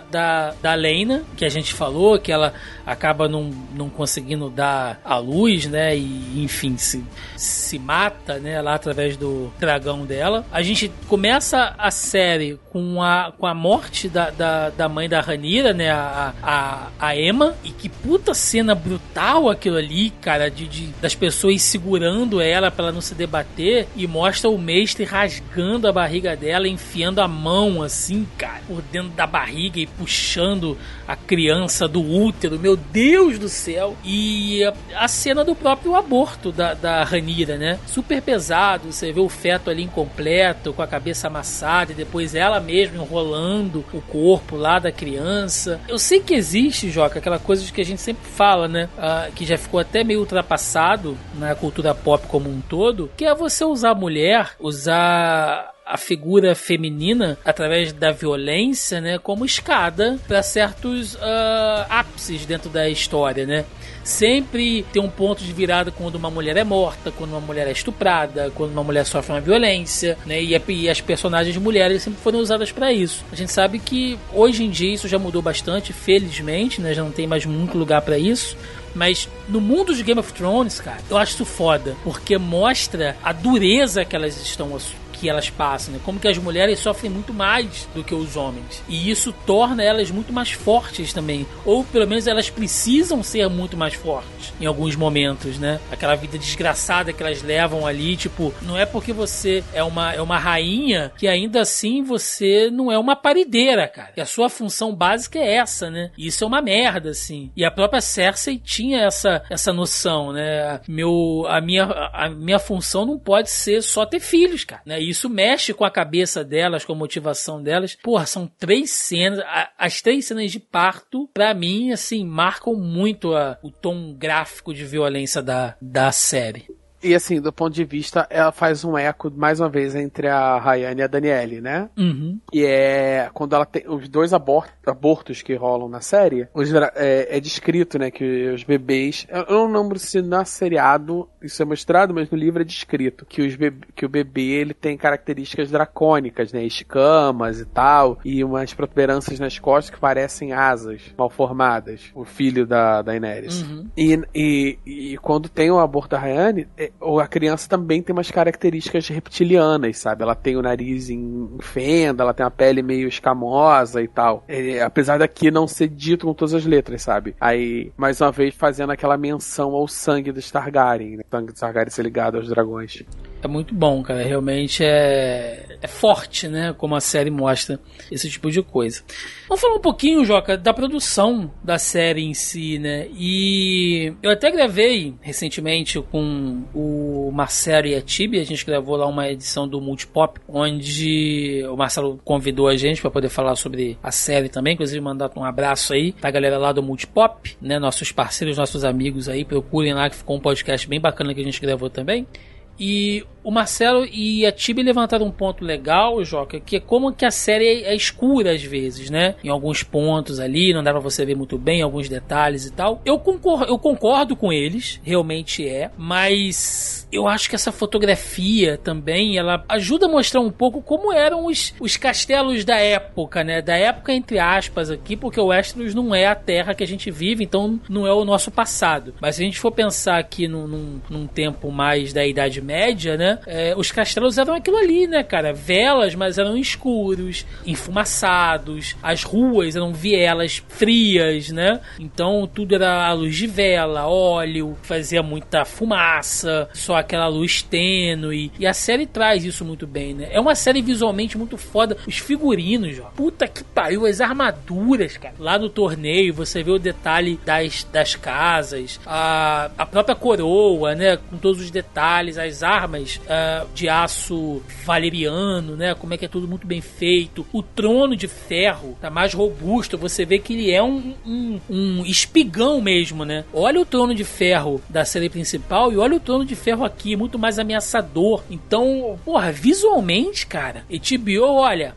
da Lena, que a gente falou, que ela acaba não, não conseguindo dar a luz, né? E enfim, se, se mata, né? Lá através do dragão dela. A gente começa a série com a, com a morte da, da, da mãe da Ranira, né? A, a, a Emma. E que puta cena brutal aquilo ali, cara, de, de das pessoas segurando ela pra ela não se debater. E mostra o mestre rasgando a barriga dela, enfiando a mão assim, cara, por dentro da barriga e puxando a criança do útero. Meu Deus do céu! E a, cena do próprio aborto da, da Ranira, né? Super pesado. Você vê o feto ali incompleto, com a cabeça amassada, e depois ela mesma enrolando o corpo lá da criança. Eu sei que existe, Joca, aquela coisa que a gente sempre fala, né? Ah, que já ficou até meio ultrapassado na cultura pop como um todo, que é você usar a mulher, usar a figura feminina através da violência, né, como escada para certos ah, ápices dentro da história, né? Sempre tem um ponto de virada quando uma mulher é morta, quando uma mulher é estuprada, quando uma mulher sofre uma violência, né? E, e as personagens mulheres sempre foram usadas para isso. A gente sabe que hoje em dia isso já mudou bastante, felizmente, né? Já não tem mais muito lugar para isso. Mas no mundo de Game of Thrones, cara, eu acho isso foda, porque mostra a dureza que elas estão que elas passam, né? Como que as mulheres sofrem muito mais do que os homens. E isso torna elas muito mais fortes também. Ou pelo menos elas precisam ser muito mais fortes em alguns momentos, né? Aquela vida desgraçada que elas levam ali, tipo, não é porque você é uma, é uma rainha que ainda assim você não é uma parideira, cara. E a sua função básica é essa, né? E isso é uma merda, assim. E a própria Cersei tinha essa, essa noção, né? Meu, a, minha, a minha função não pode ser só ter filhos, cara. Né? E isso mexe com a cabeça delas, com a motivação delas. Porra, são três cenas. A, as três cenas de parto, para mim, assim, marcam muito a, o tom gráfico de violência da, da série. E assim, do ponto de vista, ela faz um eco, mais uma vez, entre a Rayane e a Daniele, né? Uhum. E é quando ela tem os dois abort, abortos que rolam na série, os, é, é, descrito, né, que os bebês. Eu não lembro se na seriado isso é mostrado, mas no livro é descrito que, os bebê, que o bebê ele tem características dracônicas, né? Escamas e tal, e umas protuberâncias nas costas que parecem asas mal formadas. O filho da, da Daenerys. Uhum. E, e, e, quando tem o aborto da Rayane, é, a criança também tem umas características reptilianas, sabe? Ela tem o nariz em fenda, ela tem a pele meio escamosa e tal. É, apesar daqui não ser dito com todas as letras, sabe? Aí, mais uma vez, fazendo aquela menção ao sangue dos Targaryen, né? Dos Targaryen ser ligado aos dragões. É muito bom, cara. Realmente é, é forte, né? Como a série mostra esse tipo de coisa. Vamos falar um pouquinho, Joca, da produção da série em si, né? E eu até gravei recentemente com o Marcelo e a Tibi. A gente gravou lá uma edição do Multipop, onde o Marcelo convidou a gente para poder falar sobre a série também. Inclusive, mandar um abraço aí pra galera lá do Multipop, né? Nossos parceiros, nossos amigos aí. Procurem lá que ficou um podcast bem bacana que a gente gravou também. E o Marcelo e a Tibi levantaram um ponto legal, Joca, que é como que a série é escura às vezes, né? Em alguns pontos ali, não dá pra você ver muito bem, alguns detalhes e tal. Eu concordo, eu concordo com eles, realmente é, mas eu acho que essa fotografia também, ela ajuda a mostrar um pouco como eram os, os castelos da época, né? Da época, entre aspas, aqui, porque o Westeros não é a terra que a gente vive, então não é o nosso passado. Mas se a gente for pensar aqui num, num, num tempo mais da Idade Média, né? É, os castelos eram aquilo ali, né, cara? Velas, mas eram escuros, enfumaçados, as ruas eram vielas frias, né? Então tudo era a luz de vela, óleo, fazia muita fumaça, só aquela luz tênue. E a série traz isso muito bem, né? É uma série visualmente muito foda. Os figurinos, ó. Puta que pariu, as armaduras, cara. Lá no torneio você vê o detalhe das, das casas, a, a própria coroa, né? Com todos os detalhes, as armas uh, de aço valeriano, né? Como é que é tudo muito bem feito. O trono de ferro tá mais robusto. Você vê que ele é um, um, um espigão mesmo, né? Olha o trono de ferro da série principal e olha o trono de ferro aqui, muito mais ameaçador. Então, porra, visualmente, cara, HBO, olha,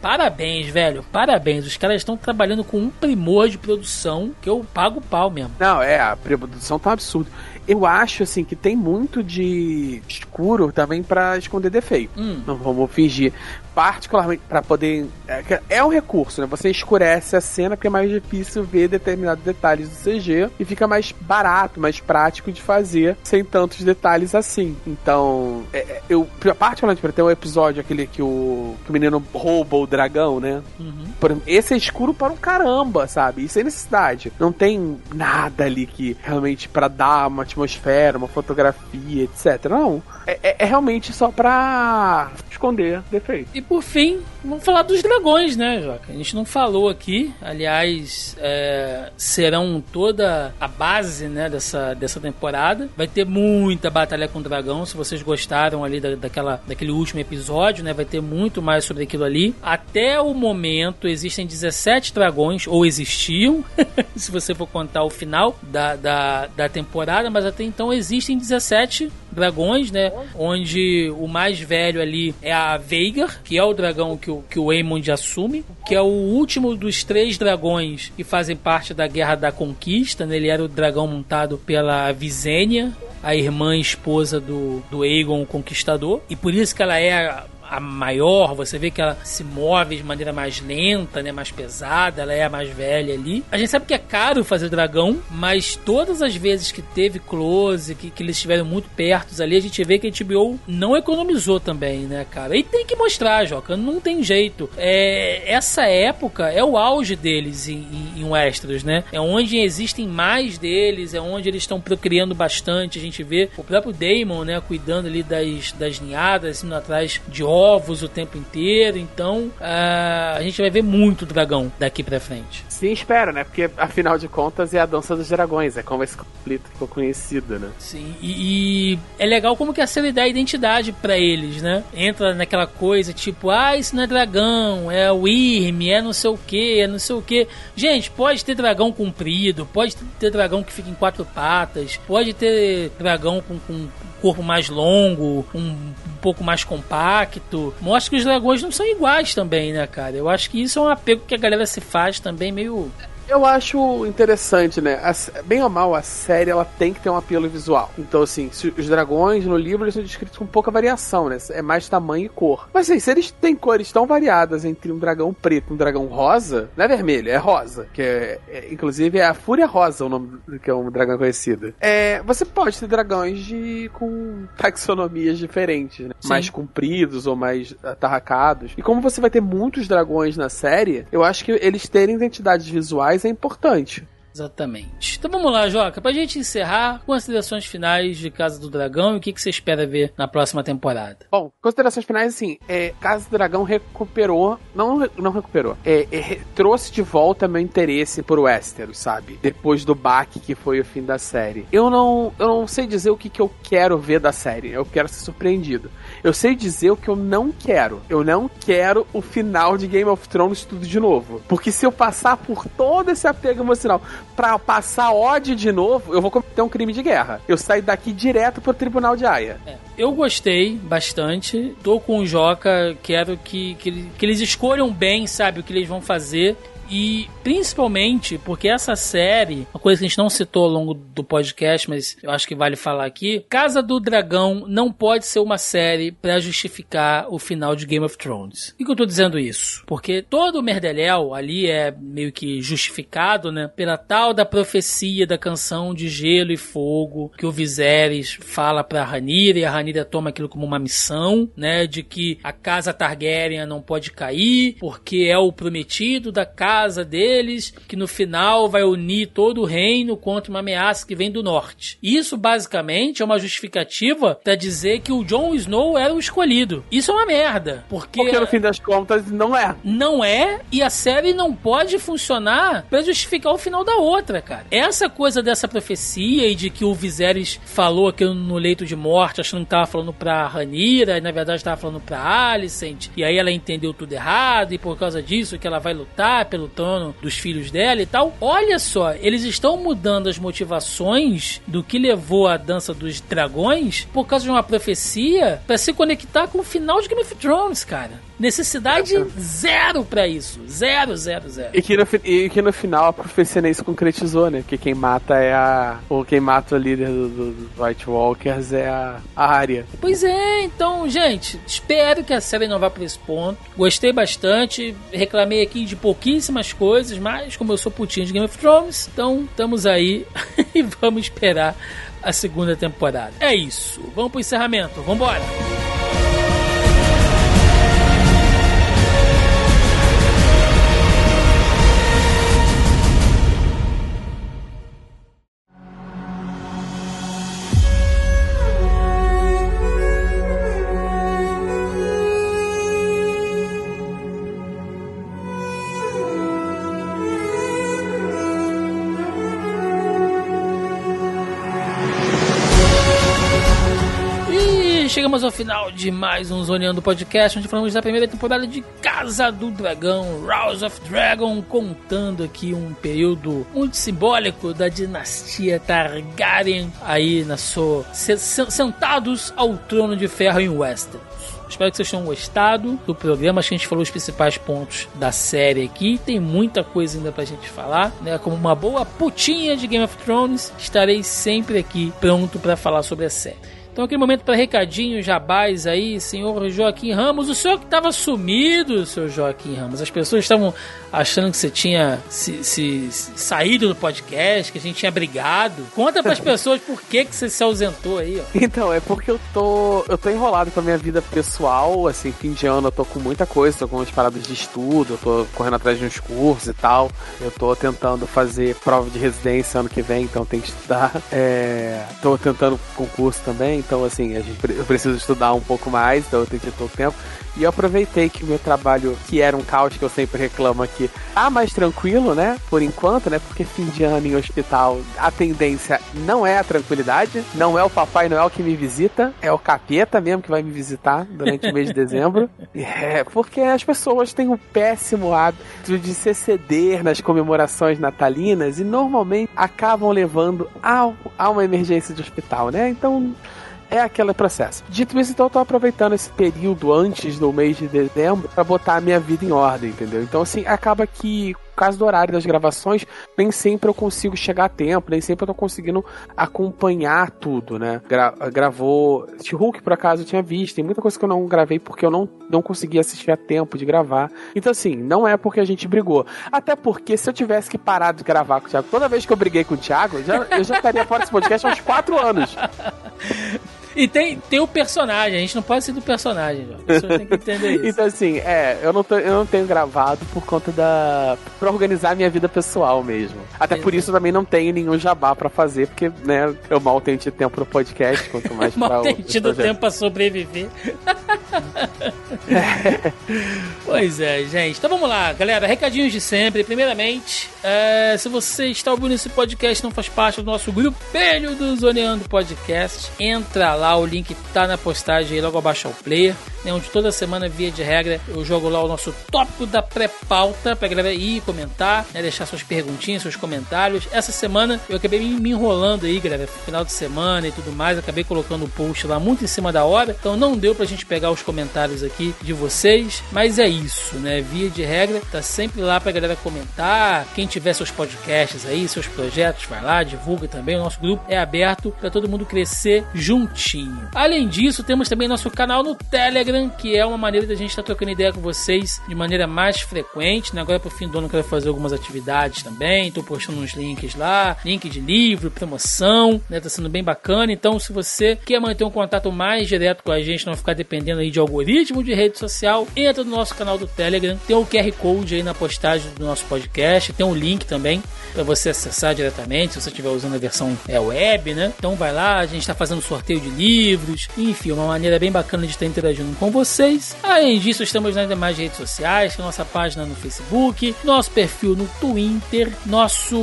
Parabéns, velho. Parabéns. Os caras estão trabalhando com um primor de produção que eu pago pau mesmo. Não, é, a produção tá absurdo eu acho assim que tem muito de escuro também para esconder defeito. Hum. Não vamos fingir particularmente para poder. É, é, um recurso, né? Você escurece a cena porque é mais difícil ver determinados detalhes do CG e fica mais barato, mais prático de fazer sem tantos detalhes assim. Então, é, é eu, particularmente para ter um episódio aquele que o, que o menino rouba o dragão, né? Uhum. Esse é escuro para um caramba, sabe? Isso é necessidade. Não tem nada ali que realmente para dar uma atmosfera, uma fotografia, etc. Não. É, é, é realmente só pra esconder defeito. E por fim, vamos falar dos dragões, né, Joca? A gente não falou aqui, aliás, é, serão toda a base, né, dessa, dessa temporada. Vai ter muita batalha com o dragão, se vocês gostaram ali da, daquela, daquele último episódio, né, vai ter muito mais sobre aquilo ali. Até o momento existem 17 dragões, ou existiam, se você for contar o final da, da, da temporada, mas até então existem 17 dragões, né? Onde o mais velho ali é a Veigar, que é o dragão que o, que o Aemond assume, que é o último dos três dragões que fazem parte da Guerra da Conquista, né? Ele era o dragão montado pela Visenya, a irmã e esposa do, do Aegon o Conquistador, e por isso que ela é a maior, você vê que ela se move de maneira mais lenta, né, mais pesada, ela é a mais velha ali. A gente sabe que é caro fazer dragão, mas todas as vezes que teve close, que, que eles estiveram muito perto ali, a gente vê que a HBO não economizou também, né, cara? E tem que mostrar, Joca, não tem jeito. É, essa época é o auge deles em, em, em Westeros, né? É onde existem mais deles, é onde eles estão procriando bastante. A gente vê o próprio Daemon, né, cuidando ali das, das ninhadas, indo atrás de ovos o tempo inteiro. Então, uh, a gente vai ver muito dragão daqui pra frente. Sim, espera, né? Porque afinal de contas é a dança dos dragões, é como esse conflito ficou conhecido, né? Sim, e, e é legal como que a série dá identidade para eles, né? Entra naquela coisa tipo, ah, isso não é dragão, é o Irme, é não sei o que, é não sei o que. Gente, pode ter dragão comprido, pode ter dragão que fica em quatro patas, pode ter dragão com, com corpo mais longo, um, um pouco mais compacto. Mostra que os dragões não são iguais também, né, cara? Eu acho que isso é um apego que a galera se faz também meio eu acho interessante, né? A, bem ou mal, a série ela tem que ter um apelo visual. Então, assim, os dragões no livro eles são descritos com pouca variação, né? É mais tamanho e cor. Mas assim, se eles têm cores tão variadas entre um dragão preto e um dragão rosa, não é vermelho, é rosa. Que é, é inclusive é a Fúria Rosa, o nome que é um dragão conhecido. É, você pode ter dragões de com taxonomias diferentes, né? Mais compridos ou mais atarracados. E como você vai ter muitos dragões na série, eu acho que eles terem identidades visuais é importante. Exatamente. Então vamos lá, Joca, pra gente encerrar, considerações finais de Casa do Dragão e o que, que você espera ver na próxima temporada. Bom, considerações finais, assim, é, Casa do Dragão recuperou, não, não recuperou, é, é, trouxe de volta meu interesse por Westeros, sabe? Depois do baque que foi o fim da série. Eu não, eu não sei dizer o que, que eu quero ver da série, eu quero ser surpreendido. Eu sei dizer o que eu não quero. Eu não quero o final de Game of Thrones tudo de novo. Porque se eu passar por todo esse apego emocional pra passar ódio de novo, eu vou cometer um crime de guerra. Eu saio daqui direto pro tribunal de Aya. É. Eu gostei bastante. Tô com o Joca, quero que, que, que eles escolham bem, sabe, o que eles vão fazer. E principalmente porque essa série, uma coisa que a gente não citou ao longo do podcast, mas eu acho que vale falar aqui, Casa do Dragão não pode ser uma série para justificar o final de Game of Thrones. Por que eu tô dizendo isso? Porque todo o merdeléu ali é meio que justificado, né, pela tal da profecia da canção de gelo e fogo que o Viserys fala para Ranira e a Ranira toma aquilo como uma missão, né, de que a casa Targaryen não pode cair porque é o prometido da casa casa deles, que no final vai unir todo o reino contra uma ameaça que vem do norte. Isso basicamente é uma justificativa para dizer que o Jon Snow era o escolhido. Isso é uma merda, porque porque no fim das contas não é. Não é e a série não pode funcionar para justificar o final da outra, cara. Essa coisa dessa profecia e de que o Viserys falou aquilo no leito de morte, achando que tava falando pra Ranira, e na verdade tava falando pra Alicent, e aí ela entendeu tudo errado e por causa disso que ela vai lutar pelo dos filhos dela e tal. Olha só, eles estão mudando as motivações do que levou à dança dos dragões por causa de uma profecia para se conectar com o final de Game of Thrones, cara. Necessidade é. zero para isso. Zero, zero, zero. E que, no, e que no final a profecia nem se concretizou, né? Porque quem mata é a. Ou quem mata o líder do, do, do White Walkers é a, a área. Pois é, então, gente, espero que a série não vá por esse ponto. Gostei bastante. Reclamei aqui de pouquíssimas coisas, mas como eu sou putinho de Game of Thrones, então estamos aí e vamos esperar a segunda temporada. É isso. Vamos pro encerramento. Vambora! Chegamos ao final de mais um Zoneando Podcast, onde falamos da primeira temporada de Casa do Dragão, House of Dragon, contando aqui um período muito simbólico da dinastia Targaryen, aí na sua. sentados ao trono de ferro em Westeros. Espero que vocês tenham gostado do programa. Acho que a gente falou os principais pontos da série aqui. Tem muita coisa ainda pra gente falar, né? Como uma boa putinha de Game of Thrones, estarei sempre aqui pronto para falar sobre a série. Então, aquele momento para recadinho, jabás aí, senhor Joaquim Ramos. O senhor que estava sumido, senhor Joaquim Ramos. As pessoas estavam achando que você tinha se, se, se saído do podcast, que a gente tinha brigado. Conta para as pessoas por que, que você se ausentou aí, ó. Então, é porque eu tô. Eu tô enrolado com a minha vida pessoal, assim, fim de ano eu tô com muita coisa, tô com umas paradas de estudo, eu tô correndo atrás de uns cursos e tal. Eu tô tentando fazer prova de residência ano que vem, então tem que estudar. É, tô tentando concurso também, então assim, a gente, eu preciso estudar um pouco mais, então eu ter todo o tempo. E eu aproveitei que o meu trabalho, que era um caos que eu sempre reclamo aqui, tá mais tranquilo, né? Por enquanto, né? Porque fim de ano em hospital, a tendência não é a tranquilidade, não é o Papai Noel que me visita, é o capeta mesmo que vai me visitar durante o mês de dezembro. É, porque as pessoas têm um péssimo hábito de se exceder nas comemorações natalinas e normalmente acabam levando a, a uma emergência de hospital, né? Então é aquele processo. Dito isso, então eu tô aproveitando esse período antes do mês de dezembro para botar a minha vida em ordem, entendeu? Então, assim, acaba que causa do horário das gravações, nem sempre eu consigo chegar a tempo, nem sempre eu tô conseguindo acompanhar tudo, né? Gra gravou. Hulk, por acaso, eu tinha visto. Tem muita coisa que eu não gravei porque eu não, não consegui assistir a tempo de gravar. Então, assim, não é porque a gente brigou. Até porque se eu tivesse que parar de gravar com o Thiago, toda vez que eu briguei com o Thiago, já, eu já estaria fora desse podcast há uns quatro anos. E tem, tem o personagem, a gente não pode ser do personagem, a pessoa tem que entender isso. então, assim, é, eu não, tô, eu não tenho gravado por conta da. pra organizar a minha vida pessoal mesmo. Até por isso eu também não tenho nenhum jabá pra fazer, porque, né, eu mal tenho tido tempo pro podcast, quanto mais mal pra tenho tido projetos. tempo pra sobreviver. pois é, gente. Então vamos lá, galera. Recadinhos de sempre. Primeiramente, é, se você está ouvindo esse podcast não faz parte do nosso grupelho do Zoneando Podcast, entra lá, o link tá na postagem aí logo abaixo ao player, né, onde toda semana, via de regra, eu jogo lá o nosso tópico da pré-pauta pra galera ir comentar, né, deixar suas perguntinhas, seus comentários. Essa semana eu acabei me me enrolando aí, galera, final de semana e tudo mais, acabei colocando o post lá muito em cima da hora, então não deu pra gente pegar os comentários aqui de vocês, mas é isso, né? Via de regra, tá sempre lá pra galera comentar. Quem tiver seus podcasts aí, seus projetos, vai lá, divulga também. O nosso grupo é aberto para todo mundo crescer juntinho. Além disso, temos também nosso canal no Telegram, que é uma maneira da gente estar trocando ideia com vocês de maneira mais frequente. Né? Agora pro fim do ano eu quero fazer algumas atividades também. Tô postando uns links lá, link de livro, promoção, né? Tá sendo bem bacana. Então, se você quer manter um contato mais direto com a gente, não ficar dependendo aí de algoritmo de rede social, entra no nosso canal do Telegram. Tem o QR Code aí na postagem do nosso podcast. Tem um link também para você acessar diretamente, se você estiver usando a versão é, web, né? Então vai lá, a gente está fazendo sorteio de livros, enfim, uma maneira bem bacana de estar interagindo com vocês. Além disso, estamos nas demais redes sociais, tem nossa página no Facebook, nosso perfil no Twitter, nosso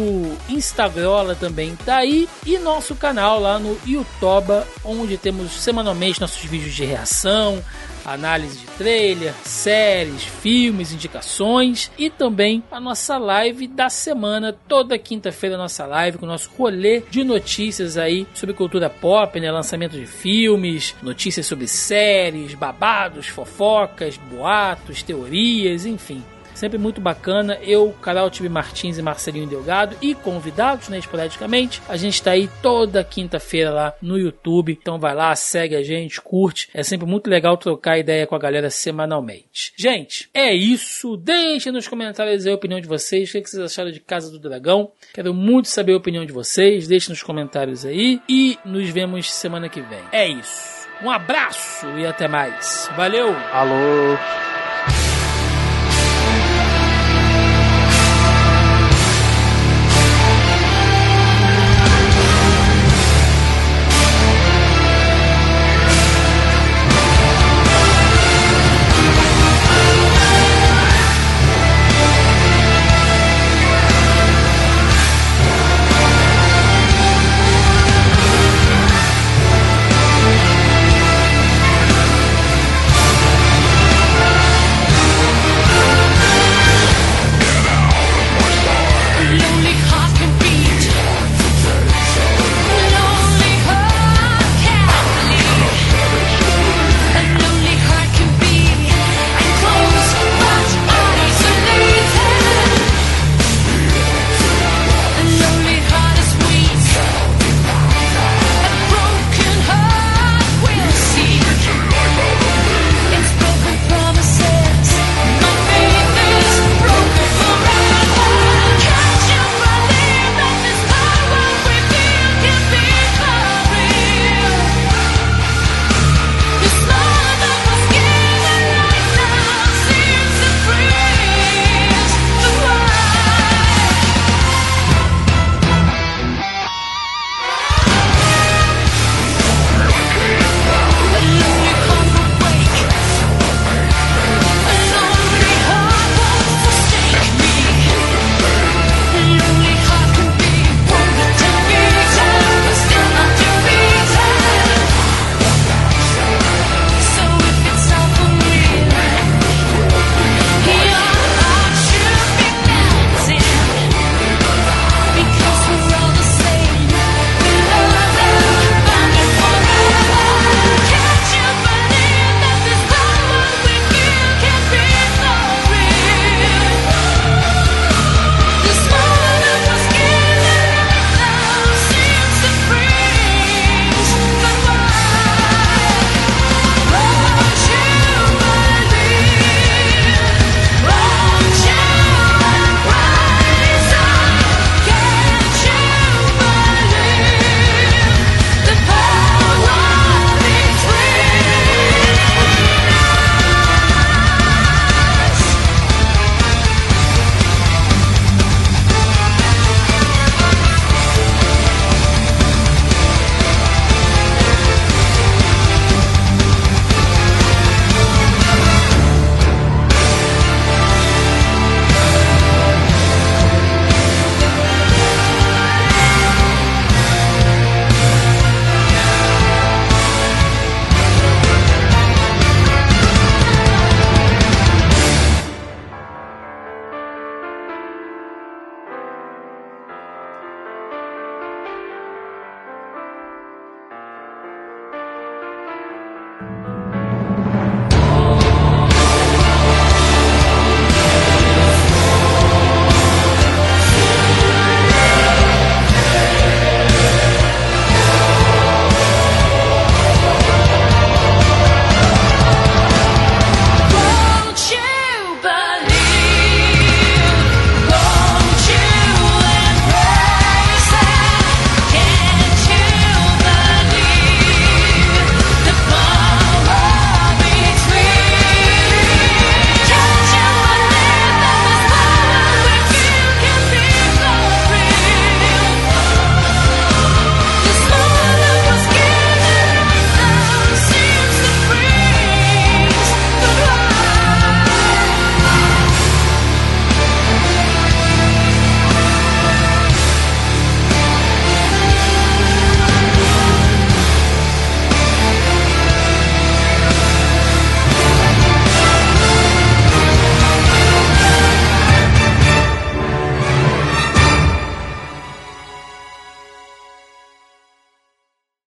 Instagram também tá aí e nosso canal lá no YouTube, onde temos semanalmente nossos vídeos de reação, análise de trailer, séries, filmes, indicações e também a nossa live da semana, toda quinta-feira nossa live com o nosso rolê de notícias aí sobre cultura pop, né, lançamento de filmes, notícias sobre séries, babados, fofocas, boatos, teorias, enfim. Sempre muito bacana. Eu, Carol Tibi Martins e Marcelinho Delgado e convidados, né, esporadicamente. A gente tá aí toda quinta-feira lá no YouTube. Então vai lá, segue a gente, curte. É sempre muito legal trocar ideia com a galera semanalmente. Gente, é isso. Deixem nos comentários a opinião de vocês. O que vocês acharam de Casa do Dragão? Quero muito saber a opinião de vocês. Deixem nos comentários aí. E nos vemos semana que vem. É isso. Um abraço e até mais. Valeu! Alô!